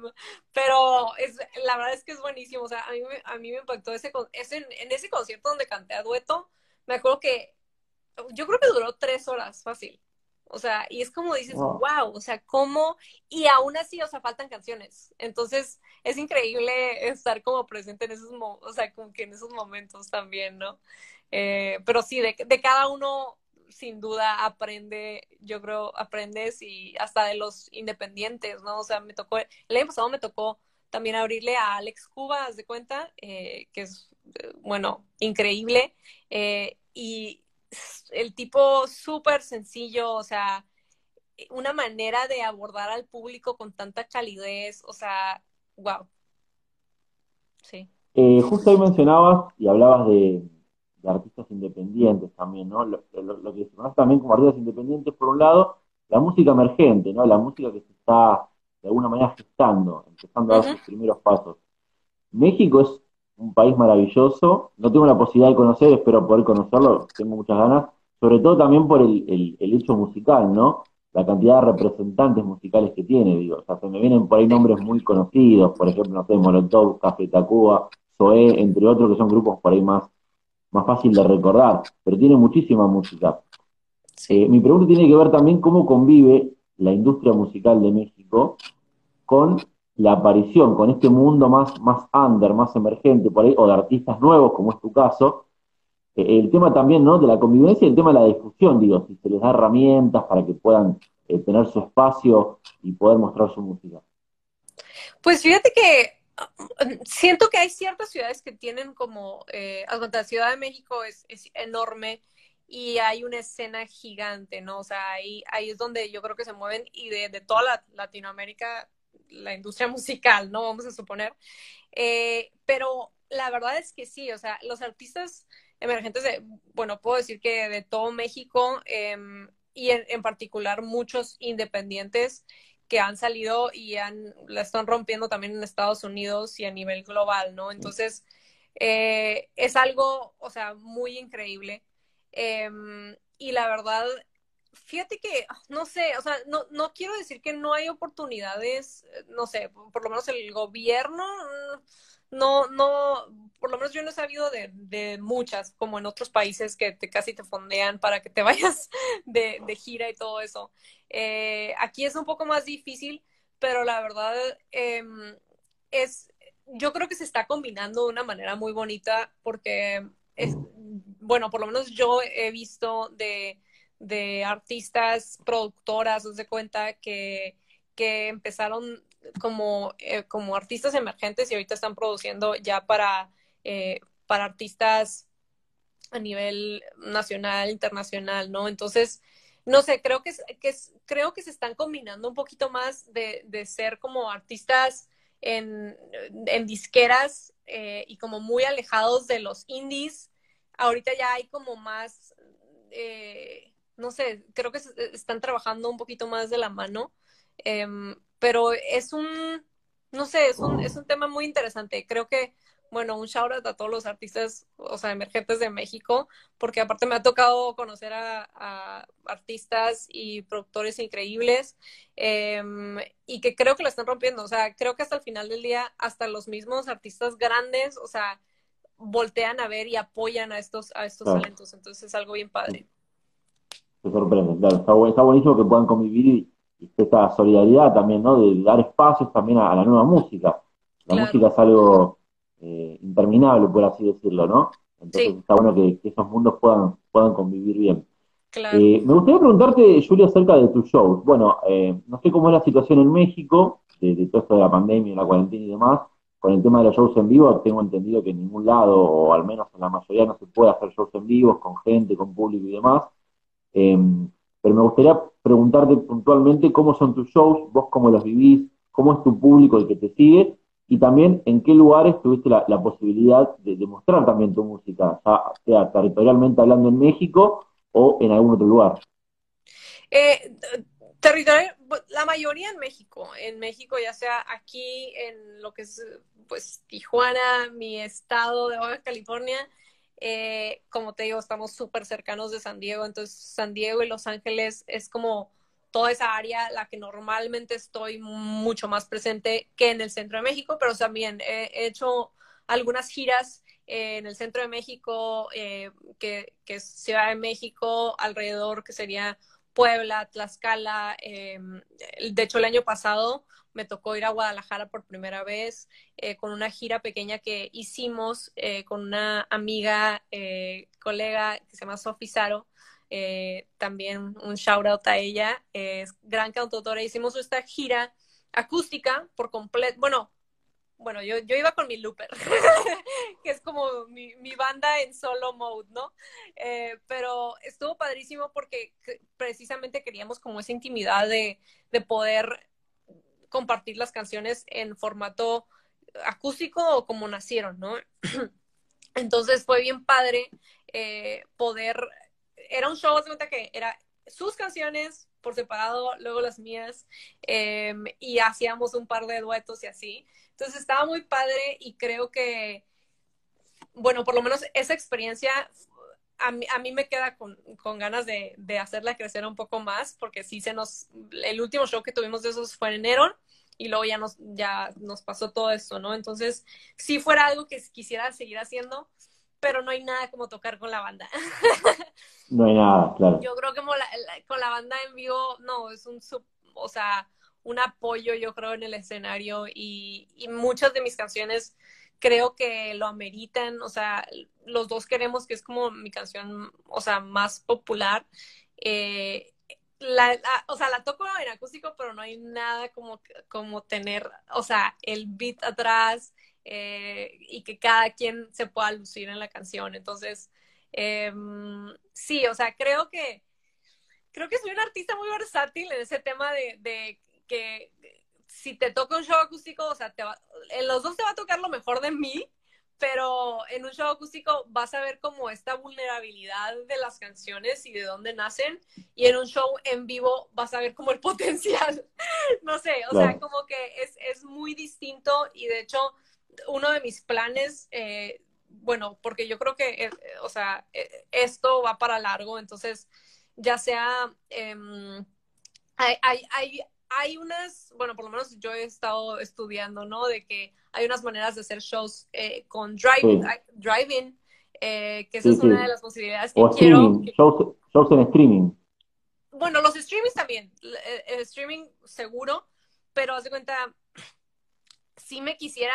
Speaker 3: pero es, la verdad es que es buenísimo. O sea, a mí, a mí me impactó ese, ese, en ese concierto donde canté a dueto. Me acuerdo que yo creo que duró tres horas, fácil. O sea, y es como dices, wow. wow, o sea, ¿cómo? Y aún así, o sea, faltan canciones. Entonces, es increíble estar como presente en esos, o sea, como que en esos momentos también, ¿no? Eh, pero sí, de, de cada uno sin duda aprende, yo creo, aprendes y hasta de los independientes, ¿no? O sea, me tocó, el año pasado me tocó también abrirle a Alex Cuba, haz de cuenta, eh, que es, bueno, increíble. Eh, y el tipo súper sencillo, o sea, una manera de abordar al público con tanta calidez, o sea, wow. Sí.
Speaker 2: Eh, justo ahí mencionabas y hablabas de, artistas independientes también, ¿no? Lo, que se conoce también como artistas independientes, por un lado, la música emergente, ¿no? La música que se está de alguna manera gestando, empezando a dar sus primeros pasos. México es un país maravilloso, no tengo la posibilidad de conocer, espero poder conocerlo, tengo muchas ganas, sobre todo también por el, el, hecho musical, ¿no? La cantidad de representantes musicales que tiene, digo, o sea, se me vienen por ahí nombres muy conocidos, por ejemplo, no sé, Molotov, Café Tacuba, Zoé, entre otros, que son grupos por ahí más, más fácil de recordar, pero tiene muchísima música. Eh, mi pregunta tiene que ver también cómo convive la industria musical de México con la aparición, con este mundo más, más under, más emergente por ahí, o de artistas nuevos, como es tu caso, eh, el tema también ¿no? de la convivencia y el tema de la difusión, digo, si se les da herramientas para que puedan eh, tener su espacio y poder mostrar su música.
Speaker 3: Pues fíjate que siento que hay ciertas ciudades que tienen como, eh, la Ciudad de México es, es enorme y hay una escena gigante, ¿no? O sea, ahí, ahí es donde yo creo que se mueven y de, de toda la, Latinoamérica, la industria musical, ¿no? Vamos a suponer. Eh, pero la verdad es que sí, o sea, los artistas emergentes, de, bueno, puedo decir que de todo México em, y en, particular muchos independientes que han salido y han, la están rompiendo también en Estados Unidos y a nivel global, ¿no? Entonces, eh, es algo, o sea, muy increíble. Em, y la verdad, fíjate que, no sé, o sea, no, no quiero decir que no hay oportunidades, no sé, por lo menos el gobierno, no, no, por lo menos yo no he sabido de, de muchas, como en otros países que te, casi te fondean para que te vayas de, de gira y todo eso. Eh, aquí es un poco más difícil, pero la verdad em, es, yo creo que se está combinando de una manera muy bonita porque es, bueno, por lo menos yo he visto de, de artistas, productoras, os de cuenta que, que empezaron como, eh, como artistas emergentes y ahorita están produciendo ya para, eh, para artistas a nivel nacional, internacional, ¿no? Entonces, no sé, creo que, que creo que se están combinando un poquito más de, de ser como artistas en, en disqueras eh, y como muy alejados de los indies ahorita ya hay como más, eh, no sé, creo que están trabajando un poquito más de la mano, em, pero es un, no sé, es un, es un tema muy interesante. Creo que, bueno, un shout out a todos los artistas, o sea, emergentes de México, porque aparte me ha tocado conocer a, artistas y productores increíbles em, y que creo que lo están rompiendo. O sea, creo que hasta el final del día, hasta los mismos artistas grandes, o sea, voltean a ver y apoyan a estos, a estos talentos. Entonces es algo bien padre.
Speaker 2: Se sorprende, claro. Está, está buenísimo que puedan convivir y, esta solidaridad también, ¿no? De dar espacios también a, la nueva música. La música es algo eh, interminable, por así decirlo, ¿no? Entonces está bueno que, esos mundos puedan, puedan convivir bien. Claro. Eh, me gustaría preguntarte, Julia, acerca de tus shows. Bueno, eh, no sé cómo es la situación en México, de, de, todo esto de la pandemia, la cuarentena y demás, con el tema de los shows en vivo, tengo entendido que en ningún lado, o al menos en la mayoría, no se puede hacer shows en vivo con gente, con público y demás. Pero me gustaría preguntarte puntualmente cómo son tus shows, vos cómo los vivís, cómo es tu público el que te sigue, y también en qué lugares tuviste la, posibilidad de, demostrar también tu música, sea territorialmente hablando en México o en algún otro lugar.
Speaker 3: Eh, territorial, la mayoría en México, en México ya sea aquí en lo que es pues Tijuana, mi estado de Baja California, eh, como te digo, estamos súper cercanos de San Diego, entonces San Diego y Los Ángeles es como toda esa área la que normalmente estoy mucho más presente que en el centro de México, pero también he hecho algunas giras en el centro de México, eh, que, que es Ciudad de México, alrededor, que sería Puebla, Tlaxcala. Em, de hecho, el año pasado me tocó ir a Guadalajara por primera vez eh, con una gira pequeña que hicimos eh, con una amiga, eh, colega que se llama Sofi Saro. también un shout out a ella, es gran cantautora. Hicimos esta gira acústica por completo. Bueno, bueno, yo, yo iba con mi looper, que es como mi, banda en solo mode, ¿no? pero estuvo padrísimo porque precisamente queríamos como esa intimidad de, de poder compartir las canciones en formato acústico o como nacieron, ¿no? Entonces fue bien padre eh, poder, era un show, de cuenta que era sus canciones por separado, luego las mías, em, y hacíamos un par de duetos y así. Entonces estaba muy padre y creo que, bueno, por lo menos esa experiencia a mí, a mí me queda con, con ganas de, de, hacerla crecer un poco más, porque sí se nos, el último show que tuvimos de esos fue en enero y luego ya nos, ya nos pasó todo esto, ¿no? Entonces, sí fuera algo que quisiera seguir haciendo, pero no hay nada como tocar con la banda.
Speaker 2: No hay nada, claro.
Speaker 3: Yo creo que con la banda en vivo, no, es un, o sea, un apoyo, yo creo, en el escenario y, y muchas de mis canciones creo que lo ameritan, o sea, los dos queremos que es como mi canción, o sea, más popular. Eh, la, o sea, la toco en acústico, pero no hay nada como, como tener, o sea, el beat atrás eh, y que cada quien se pueda lucir en la canción. Entonces, em, sí, o sea, creo que creo que soy un artista muy versátil en ese tema de, de que si te toca un show acústico, o sea, te en los dos te va a tocar lo mejor de mí, pero en un show acústico vas a ver como esta vulnerabilidad de las canciones y de dónde nacen, y en un show en vivo vas a ver como el potencial, no sé, o sea, como que es, es, muy distinto y de hecho uno de mis planes, eh, bueno, porque yo creo que, eh, o sea, eh, esto va para largo, entonces ya sea... Em, hay, hay, hay, hay unas, bueno, por lo menos yo he estado estudiando, ¿no? De que hay unas maneras de hacer shows eh, con driving, driving eh, que esa es una de las posibilidades que quiero.
Speaker 2: Shows, en streaming.
Speaker 3: Bueno, los streamings también, el, streaming seguro, pero haz de cuenta, sí me quisiera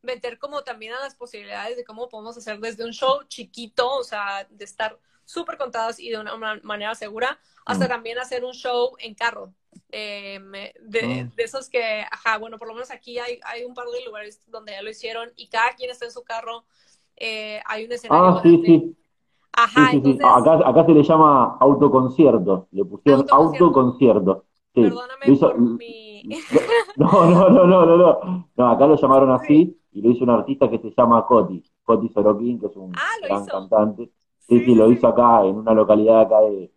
Speaker 3: meter como también a las posibilidades de cómo podemos hacer desde un show chiquito, o sea, de estar súper contados y de una manera segura, hasta mm. también hacer un show en carro. Eh, de, de, esos que, ajá, bueno, por lo menos aquí hay, hay un par de lugares donde ya lo hicieron y cada quien está en su carro, eh, hay un escenario.
Speaker 2: Ah, sí, sí. Ajá, entonces... Acá, acá se le llama autoconcierto, le pusieron autoconcierto. Sí.
Speaker 3: Perdóname por mi...
Speaker 2: No, no, no, no, no, no. acá lo llamaron así y lo hizo un artista que se llama Coti, Coti Sorokin, que es un ah, gran cantante. Sí, sí, lo hizo acá en una localidad acá de,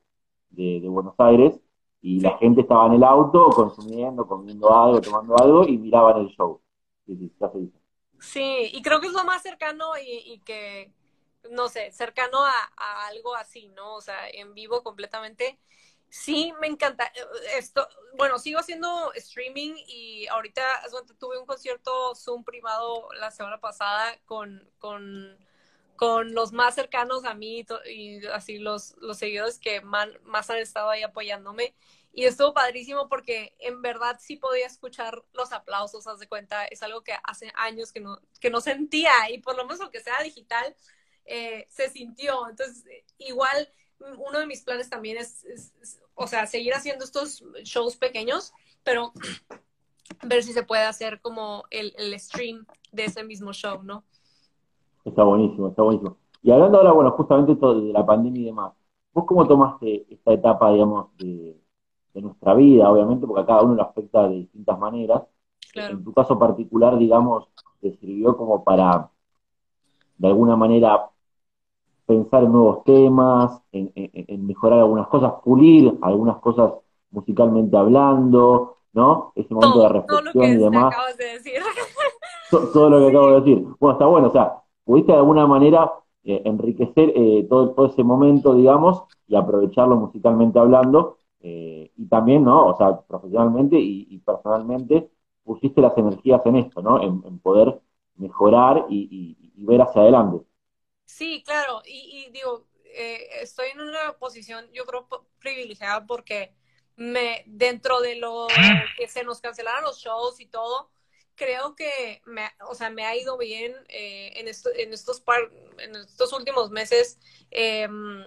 Speaker 2: de, Buenos Aires y la gente estaba en el auto consumiendo, comiendo algo, tomando algo y miraban el show. Sí, sí, se dice.
Speaker 3: Sí, y creo que es lo más cercano y, que, no sé, cercano a, algo así, ¿no? O sea, en vivo completamente. Sí, me encanta. Esto, bueno, sigo haciendo streaming y ahorita tuve un concierto Zoom privado la semana pasada con, con con los más cercanos a mí y así los, los seguidores que más han estado ahí apoyándome. Y estuvo padrísimo porque en verdad sí podía escuchar los aplausos, haz de cuenta, es algo que hace años que no, que no sentía y por lo menos aunque sea digital, eh, se sintió. Entonces, igual uno de mis planes también es, o sea, seguir haciendo estos shows pequeños, pero ver si se puede hacer como el, el stream de ese mismo show, ¿no?
Speaker 2: Está buenísimo, está buenísimo. Y hablando ahora, bueno, justamente todo de la pandemia y demás, ¿vos cómo tomaste esta etapa, digamos, de, nuestra vida, obviamente, porque a cada uno lo afecta de distintas maneras? En tu caso particular, digamos, te sirvió como para, de alguna manera, pensar en nuevos temas, en, mejorar algunas cosas, pulir algunas cosas musicalmente hablando, ¿no? Ese momento de reflexión y demás.
Speaker 3: Acabas de decir.
Speaker 2: Todo, lo que acabo de decir. Bueno, está bueno, o sea, pudiste de alguna manera eh, enriquecer eh, todo, ese momento, digamos, y aprovecharlo musicalmente hablando, eh, y también, ¿no? O sea, profesionalmente y, personalmente, pusiste las energías en esto, ¿no? En, poder mejorar y, ver hacia adelante.
Speaker 3: Sí, claro, y, digo, eh, estoy en una posición, yo creo, privilegiada porque me, dentro de lo que se nos cancelaron los shows y todo, creo que me, o sea, me ha ido bien eh, en, en, estos par, en estos últimos meses. Em,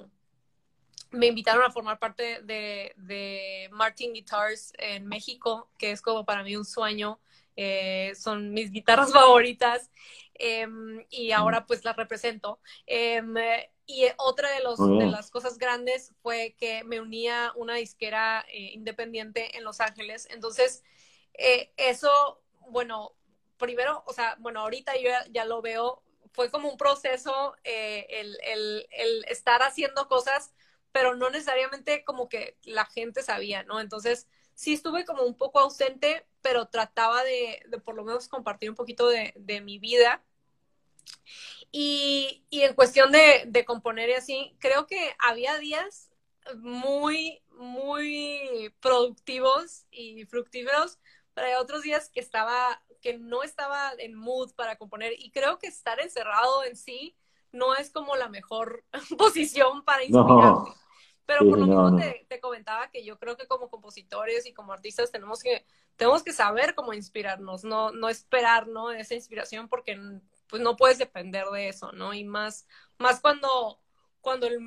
Speaker 3: me invitaron a formar parte de, de, Martin Guitars en México, que es como para mí un sueño. Eh, son mis guitarras favoritas em, y ahora pues las represento. Em, y otra de, los, de las cosas grandes fue que me unía una disquera eh, independiente en Los Ángeles. Entonces, eh, eso, bueno, primero, o sea, bueno, ahorita yo ya, lo veo, fue como un proceso el, el, el estar haciendo cosas pero no necesariamente como que la gente sabía, ¿no? Entonces, sí estuve como un poco ausente, pero trataba de, por lo menos compartir un poquito de, mi vida. Y, en cuestión de, de, componer y así, creo que había días muy, muy productivos y fructíferos, pero hay otros días que estaba, que no estaba en mood para componer. Y creo que estar encerrado en sí no es como la mejor posición para inspirarte. Pero por lo mismo Te, comentaba que yo creo que como compositores y como artistas tenemos que, tenemos que saber cómo inspirarnos, no, no esperar, ¿no? Esa inspiración porque pues no puedes depender de eso, ¿no? Y más, más cuando, cuando el,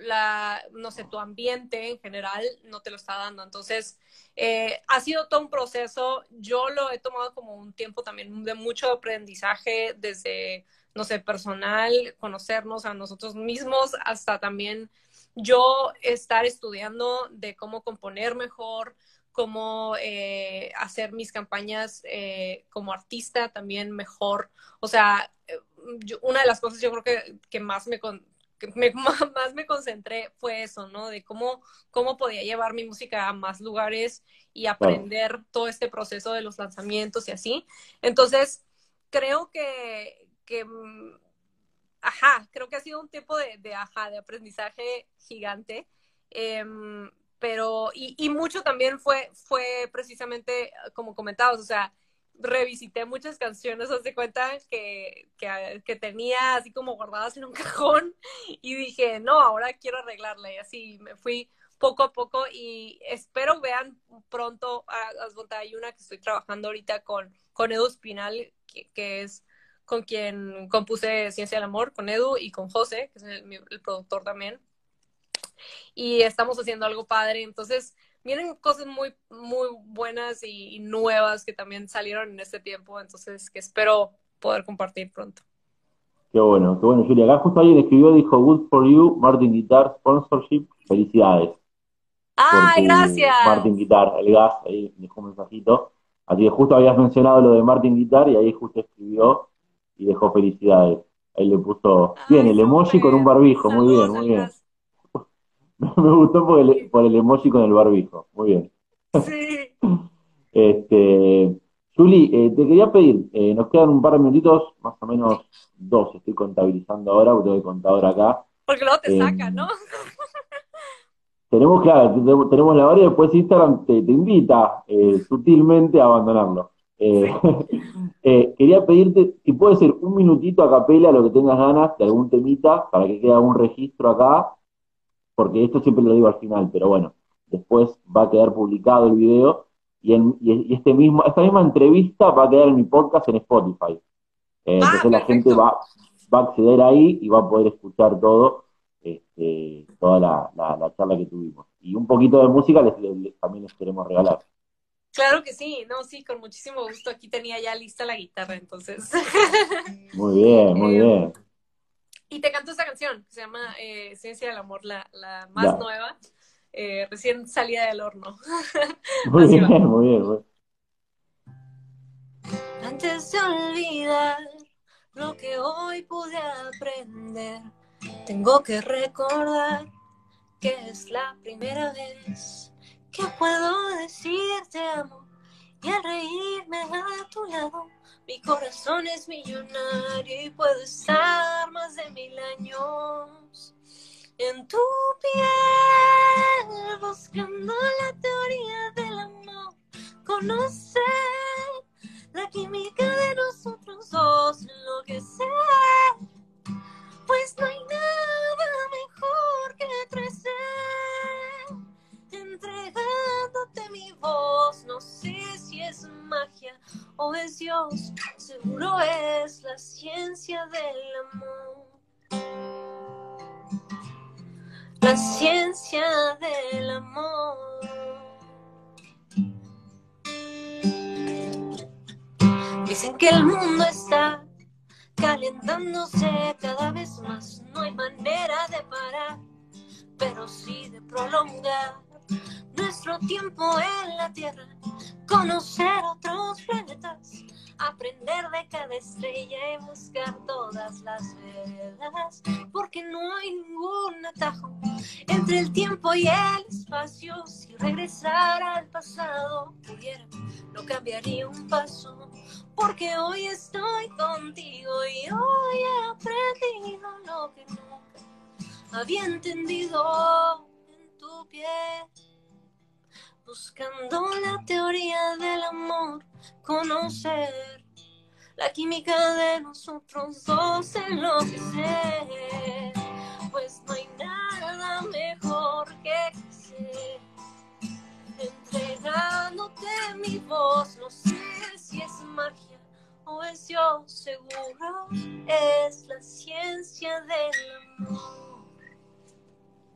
Speaker 3: la, no sé, tu ambiente en general no te lo está dando. Entonces, eh, ha sido todo un proceso. Yo lo he tomado como un tiempo también de mucho aprendizaje desde, no sé, personal, conocernos a nosotros mismos, hasta también yo estar estudiando de cómo componer mejor, cómo eh, hacer mis campañas eh, como artista también mejor. O sea, eh, una de las cosas yo creo que, que más me, más me concentré fue eso, ¿no? De cómo, cómo podía llevar mi música a más lugares y aprender todo este proceso de los lanzamientos y así. Entonces, creo que, que mm, ajá, creo que ha sido un tiempo de, de ajá, de aprendizaje gigante. Em, pero, y, y, mucho también fue, fue precisamente, como comentabas, o sea, revisité muchas canciones, haz de cuenta que, que, tenía así como guardadas en un cajón y dije, no, ahora quiero arreglarla y así me fui poco a poco y espero vean pronto, hay una que estoy trabajando ahorita con, con Edu Spinal, que, que es con quien compuse Ciencia del Amor, con Edu y con José, que es el, productor también. Y estamos haciendo algo padre. Entonces, vienen cosas muy, muy buenas y, nuevas que también salieron en este tiempo. Entonces, que espero poder compartir pronto.
Speaker 2: Qué bueno, qué bueno, Julia. Acá justo alguien escribió, dijo, good for you, Martin Guitar, sponsorship, felicidades.
Speaker 3: ¡Ay, gracias!
Speaker 2: Martin Guitar, el gas, ahí dejó un mensajito. Así que justo habías mencionado lo de Martin Guitar y ahí justo escribió y dejó felicidades. Ahí le puso, bien, el emoji con un barbijo, muy bien, muy bien. Me gustó por el, por el emoji con el barbijo, muy bien.
Speaker 3: Sí.
Speaker 2: este, Juli, eh, te quería pedir, eh, nos quedan un par de minutitos, más o menos dos, estoy contabilizando ahora, porque tengo el contador acá.
Speaker 3: Porque luego te saca, ¿no?
Speaker 2: tenemos, claro, tenemos la hora y después Instagram te, te invita eh, sutilmente a abandonarlo. Eh, eh, quería pedirte si puede ser un minutito a capela, lo que tengas ganas, de algún temita, para que quede algún registro acá, porque esto siempre lo digo al final, pero bueno, después va a quedar publicado el video y, este mismo, esta misma entrevista va a quedar en mi podcast en Spotify. Eh, ah, entonces la gente va, va a acceder ahí y va a poder escuchar todo, este, toda la, charla que tuvimos. Y un poquito de música también les queremos regalar.
Speaker 3: Claro que sí, no, sí, con muchísimo gusto. Aquí tenía ya lista la guitarra, entonces.
Speaker 2: Muy bien, muy eh, bien.
Speaker 3: Y te canto esta canción, que se llama eh, Ciencia del Amor, la, la más nueva, eh, recién salida del horno.
Speaker 2: Muy bien, muy bien, muy
Speaker 1: Antes de olvidar lo que hoy pude aprender, tengo que recordar que es la primera vez ¿Qué puedo decirte, amo? Y al reírme a tu lado, mi corazón es millonario y puedo estar más de mil años en tu piel, buscando la teoría del amor, conocer la química de nosotros dos, lo que sé, pues no hay nada mejor mi voz, no sé si es magia
Speaker 3: o es Dios, seguro es la ciencia del amor. La ciencia del amor. Dicen que el mundo está calentándose cada vez más, no hay manera de parar, pero sí de prolongar nuestro tiempo en la Tierra, conocer otros planetas, aprender de cada estrella y buscar todas las veredas, porque no hay ningún atajo entre el tiempo y el espacio. Si regresar al pasado pudiera, no cambiaría un paso, porque hoy estoy contigo y hoy he aprendido lo que nunca había entendido en tu piel buscando la teoría del amor, conocer la química de nosotros dos, enloquecer, pues no hay nada mejor que ser. Entregándote mi voz, no sé si es magia o es yo, seguro es la ciencia del amor.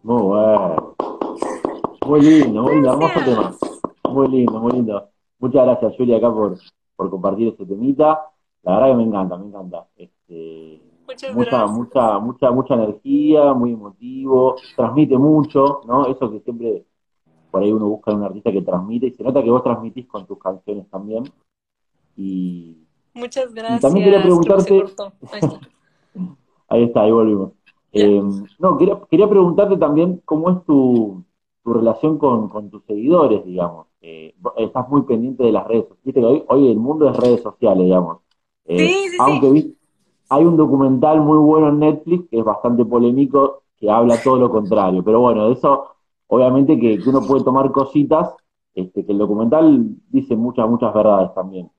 Speaker 2: Muy bueno. Muy lindo, muy lindo, hermoso tema. Muy lindo, muy lindo. Muchas gracias, Julia, acá por, por compartir este temita. La verdad que me encanta, me encanta. Este,
Speaker 3: Muchas
Speaker 2: mucha,
Speaker 3: gracias.
Speaker 2: mucha, mucha, mucha energía, muy emotivo, transmite mucho, ¿no? Eso que siempre por ahí uno busca en un artista que transmite, y se nota que vos transmitís con tus canciones también. Y
Speaker 3: Muchas gracias.
Speaker 2: también quería preguntarte-
Speaker 3: cortó. Ahí está.
Speaker 2: ahí está, ahí volvimos. Eh, no, quería, quería preguntarte también cómo es tu, tu relación con, con tus seguidores, digamos. Eh, estás muy pendiente de las redes sociales. Viste que hoy, hoy el mundo es redes sociales, digamos. Eh,
Speaker 3: Sí, sí, sí.
Speaker 2: aunque vi- hay un documental muy bueno en Netflix que es bastante polémico, que habla todo lo contrario. Pero bueno, de eso, obviamente que, que uno puede tomar cositas, este, que el documental dice muchas, muchas verdades también.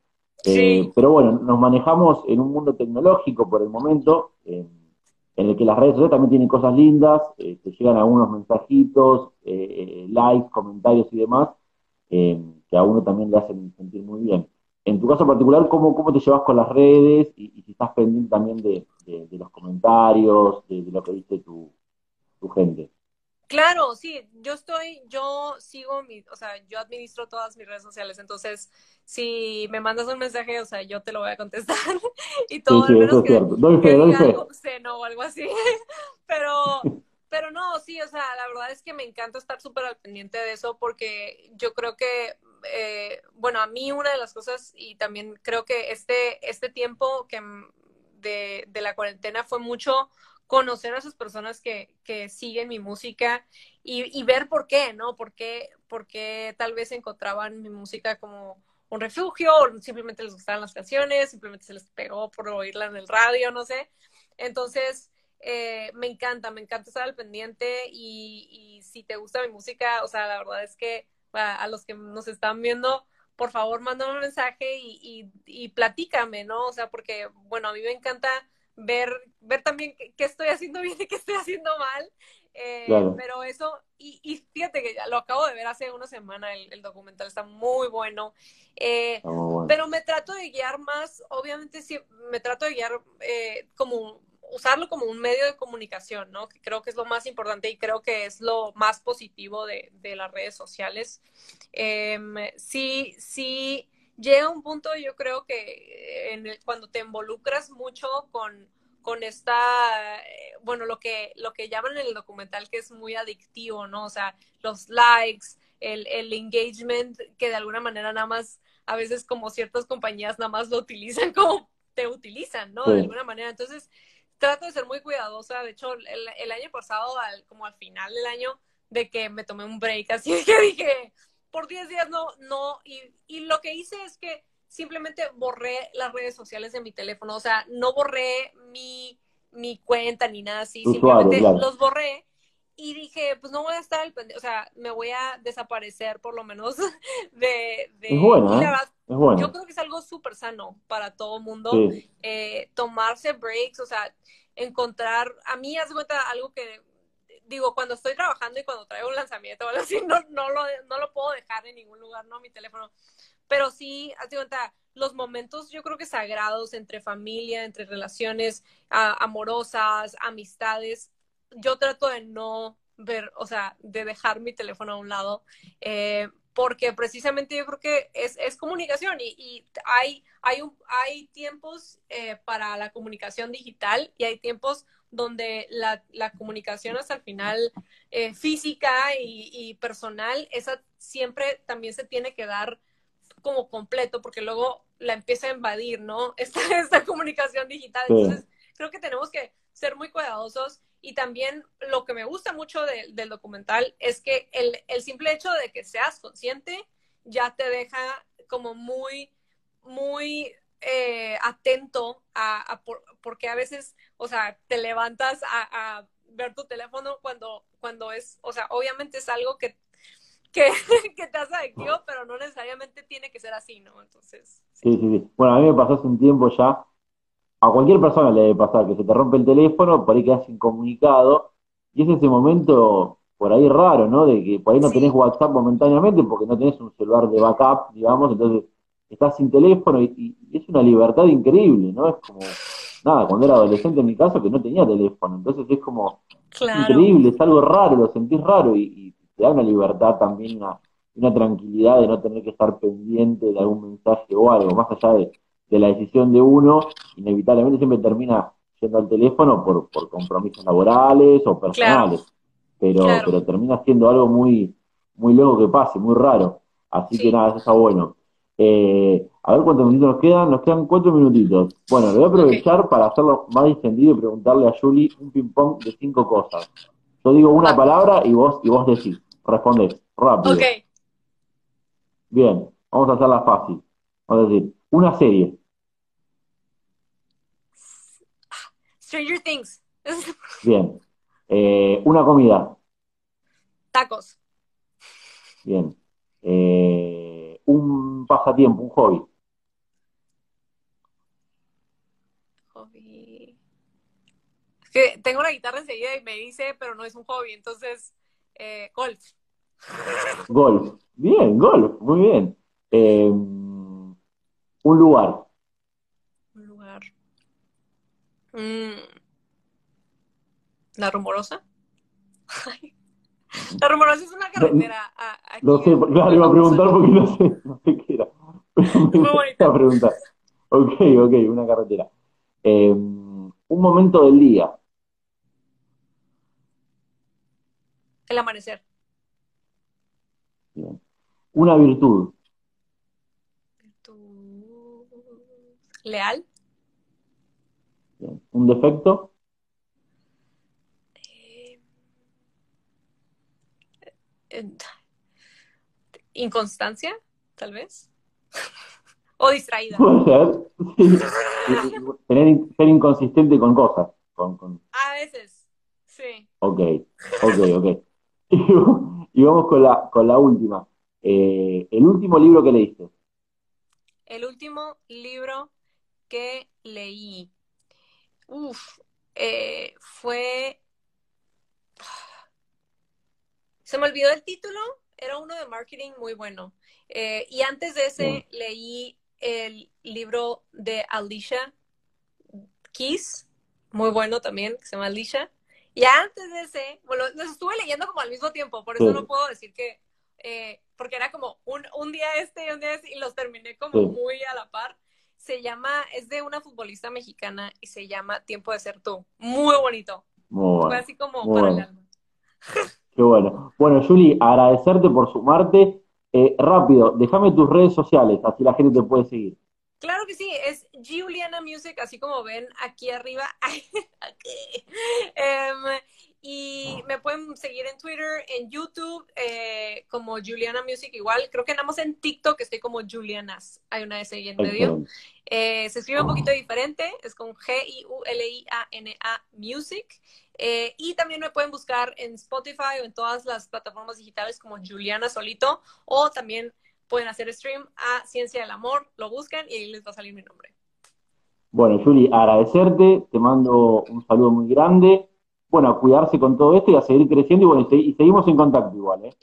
Speaker 2: Eh,
Speaker 3: Sí.
Speaker 2: pero bueno, nos manejamos en un mundo tecnológico por el momento, eh, en el que las redes sociales también tienen cosas lindas, eh, te llegan algunos mensajitos, eh, eh, likes, comentarios y demás, eh, que a uno también le hacen sentir muy bien. En tu caso particular, ¿cómo, cómo te llevas con las redes y, si estás pendiente también de, de- de los comentarios, de, de lo que dice tu, tu gente?
Speaker 3: Claro, sí, yo estoy, yo sigo mi, o sea, yo administro todas mis redes sociales, entonces si me mandas un mensaje, o sea, yo te lo voy a contestar y todo,
Speaker 2: sí,
Speaker 3: al menos que,
Speaker 2: fe.
Speaker 3: algo obsceno o algo así, pero, pero no, sí, o sea, la verdad es que me encanta estar súper al pendiente de eso porque yo creo que, eh, bueno, a mí una de las cosas y también creo que este, este tiempo que de, de la cuarentena fue mucho conocer a esas personas que, que siguen mi música y, y ver por qué, ¿no? Por qué, por qué tal vez encontraban mi música como un refugio, o simplemente les gustaban las canciones, simplemente se les pegó por oírla en el radio, no sé. Entonces, eh, me encanta, me encanta estar al pendiente y, y si te gusta mi música, o sea, la verdad es que a, los que nos están viendo, por favor, mándame un mensaje y, y, y platícame, ¿no? O sea, porque, bueno, a mí me encanta ver, ver también qué, qué estoy haciendo bien y qué estoy haciendo mal. Eh,
Speaker 2: Claro.
Speaker 3: Pero eso, y, y fíjate que ya lo acabo de ver hace una semana, el, el documental está muy bueno. Eh,
Speaker 2: Está muy bueno.
Speaker 3: pero me trato de guiar más, obviamente sí, me trato de guiar eh, como usarlo como un medio de comunicación, ¿no? Que creo que es lo más importante y creo que es lo más positivo de, de las redes sociales. Em, sí, sí, llega un punto, yo creo que en el- cuando te involucras mucho con, con esta, eh, bueno, lo que, lo que llaman en el documental que es muy adictivo, ¿no? O sea, los likes, el, el engagement, que de alguna manera nada más, a veces como ciertas compañías nada más lo utilizan como te utilizan, ¿no? De alguna manera. Entonces, trato de ser muy cuidadosa. De hecho, el, el año pasado, al, como al final del año, de que me tomé un break, así que dije, por 10 días no, no, y, y lo que hice es que simplemente borré las redes sociales de mi teléfono, o sea, no borré mi, mi cuenta ni nada así, simplemente
Speaker 2: claro.
Speaker 3: los borré y dije, pues no voy a estar al pendiente, o sea, me voy a desaparecer por lo menos de... de
Speaker 2: Es buena,
Speaker 3: y la
Speaker 2: ¿eh?
Speaker 3: verdad,
Speaker 2: Es bueno.
Speaker 3: yo creo que es algo súper sano para todo mundo
Speaker 2: Sí,
Speaker 3: eh, tomarse breaks, o sea, encontrar, a mí haz de cuenta algo que, digo, cuando estoy trabajando y cuando traigo un lanzamiento o algo así, no, no, lo, no lo puedo dejar en ningún lugar, ¿no? Mi teléfono. pero sí, hazte cuenta, los momentos yo creo que sagrados entre familia, entre relaciones ah, amorosas, amistades, yo trato de no ver, o sea, de dejar mi teléfono a un lado, eh, porque precisamente yo creo que es, es comunicación y, y, hay, hay, hay tiempos eh, para la comunicación digital y hay tiempos donde la, la comunicación hasta el final eh, física y, y, personal, esa siempre también se tiene que dar como completo, porque luego la empieza a invadir, ¿no? Esta, esta comunicación digital. Entonces, creo que tenemos que ser muy cuidadosos y también lo que me gusta mucho de, del documental es que el, el, simple hecho de que seas consciente ya te deja como muy, muy eh, atento a, a por, porque a veces, o sea, te levantas a, a, ver tu teléfono cuando, cuando es, o sea, obviamente es algo que, que, que te hace adictivo, pero no necesariamente tiene que ser así, ¿no? Entonces.
Speaker 2: Sí, sí, sí. Bueno, a mí me pasó hace un tiempo ya a cualquier persona le debe pasar que se te rompe el teléfono, por ahí quedas incomunicado, y es ese momento por ahí raro, ¿no? De que por ahí no tenés WhatsApp momentáneamente porque no tenés un celular de backup, digamos, entonces estás sin teléfono y, y es una libertad increíble, ¿no? Es como, nada, cuando era adolescente en mi caso que no tenía teléfono, entonces es como claro. increíble, es algo raro, lo sentís raro y, y te da una libertad también, una, una tranquilidad de no tener que estar pendiente de algún mensaje o algo, más allá de de la decisión de uno, inevitablemente siempre termina yendo al teléfono por, por compromisos laborales o personales. Claro. Pero, claro. pero termina siendo algo muy, muy loco que pase, muy raro. Así sí. que nada, eso está bueno. Eh, a ver cuántos minutitos nos quedan. Nos quedan cuatro minutitos. Bueno, le voy a aprovechar okay. para hacerlo más distendido y preguntarle a Julie un ping-pong de cinco cosas. Yo digo una ah. palabra y vos, y vos decís, respondés, rápido.
Speaker 3: Okay.
Speaker 2: Bien, vamos a hacerla fácil. Vamos a decir, una serie.
Speaker 3: Stranger Things.
Speaker 2: Bien. Eh, una comida.
Speaker 3: Tacos.
Speaker 2: Bien. Eh, un pasatiempo, un hobby.
Speaker 3: Hobby. Es que tengo la guitarra enseguida y me dice, pero no es un hobby, entonces, eh, golf.
Speaker 2: Golf. Bien, golf, muy bien. Eh, un lugar.
Speaker 3: Un lugar. Mm. ¿La rumorosa? La rumorosa es una carretera.
Speaker 2: No, no sé, claro, iba a preguntar porque no sé, no sé qué era. Muy bonita. preguntar. Ok, ok, una carretera. Eh, un momento del día.
Speaker 3: El amanecer.
Speaker 2: Bien. Una virtud.
Speaker 3: leal.
Speaker 2: Bien. ¿Un defecto?
Speaker 3: inconstancia, tal vez. o distraída.
Speaker 2: Puede ser. Ser inconsistente con cosas. Con, con...
Speaker 3: A veces, sí.
Speaker 2: Ok, ok, ok. y vamos con la, con la última. Eh, el último libro que leíste.
Speaker 3: El último libro que leí. Uf, eh, fue... Se me olvidó el título, era uno de marketing muy bueno. Eh, y antes de ese leí el libro de Alicia Keys, muy bueno también, que se llama Alicia. Y antes de ese, bueno, los estuve leyendo como al mismo tiempo, por eso sí. no puedo decir que, eh, porque era como un, un, día este y un día este, y los terminé como sí. muy a la par se llama, es de una futbolista mexicana y se llama Tiempo de ser tú. Muy bonito. Fue así como para el alma.
Speaker 2: Qué bueno. Bueno, Juli, agradecerte por sumarte. Eh, rápido, déjame tus redes sociales, así la gente te puede seguir.
Speaker 3: Claro que sí, es Juliana Music, así como ven aquí arriba. um, y me pueden seguir en Twitter, en YouTube, eh, como Juliana Music igual. Creo que andamos en TikTok, estoy como Julianas. Hay una S ahí en medio. Eh, se escribe un poquito diferente, es con G-I-U-L-I-A-N-A Music. Eh, y también me pueden buscar en Spotify o en todas las plataformas digitales como Juliana Solito. O también pueden hacer stream a Ciencia del Amor, lo buscan y ahí les va a salir mi nombre.
Speaker 2: Bueno, Juli, agradecerte, te mando un saludo muy grande bueno, a cuidarse con todo esto y a seguir creciendo y bueno, y, seguimos en contacto igual, ¿eh?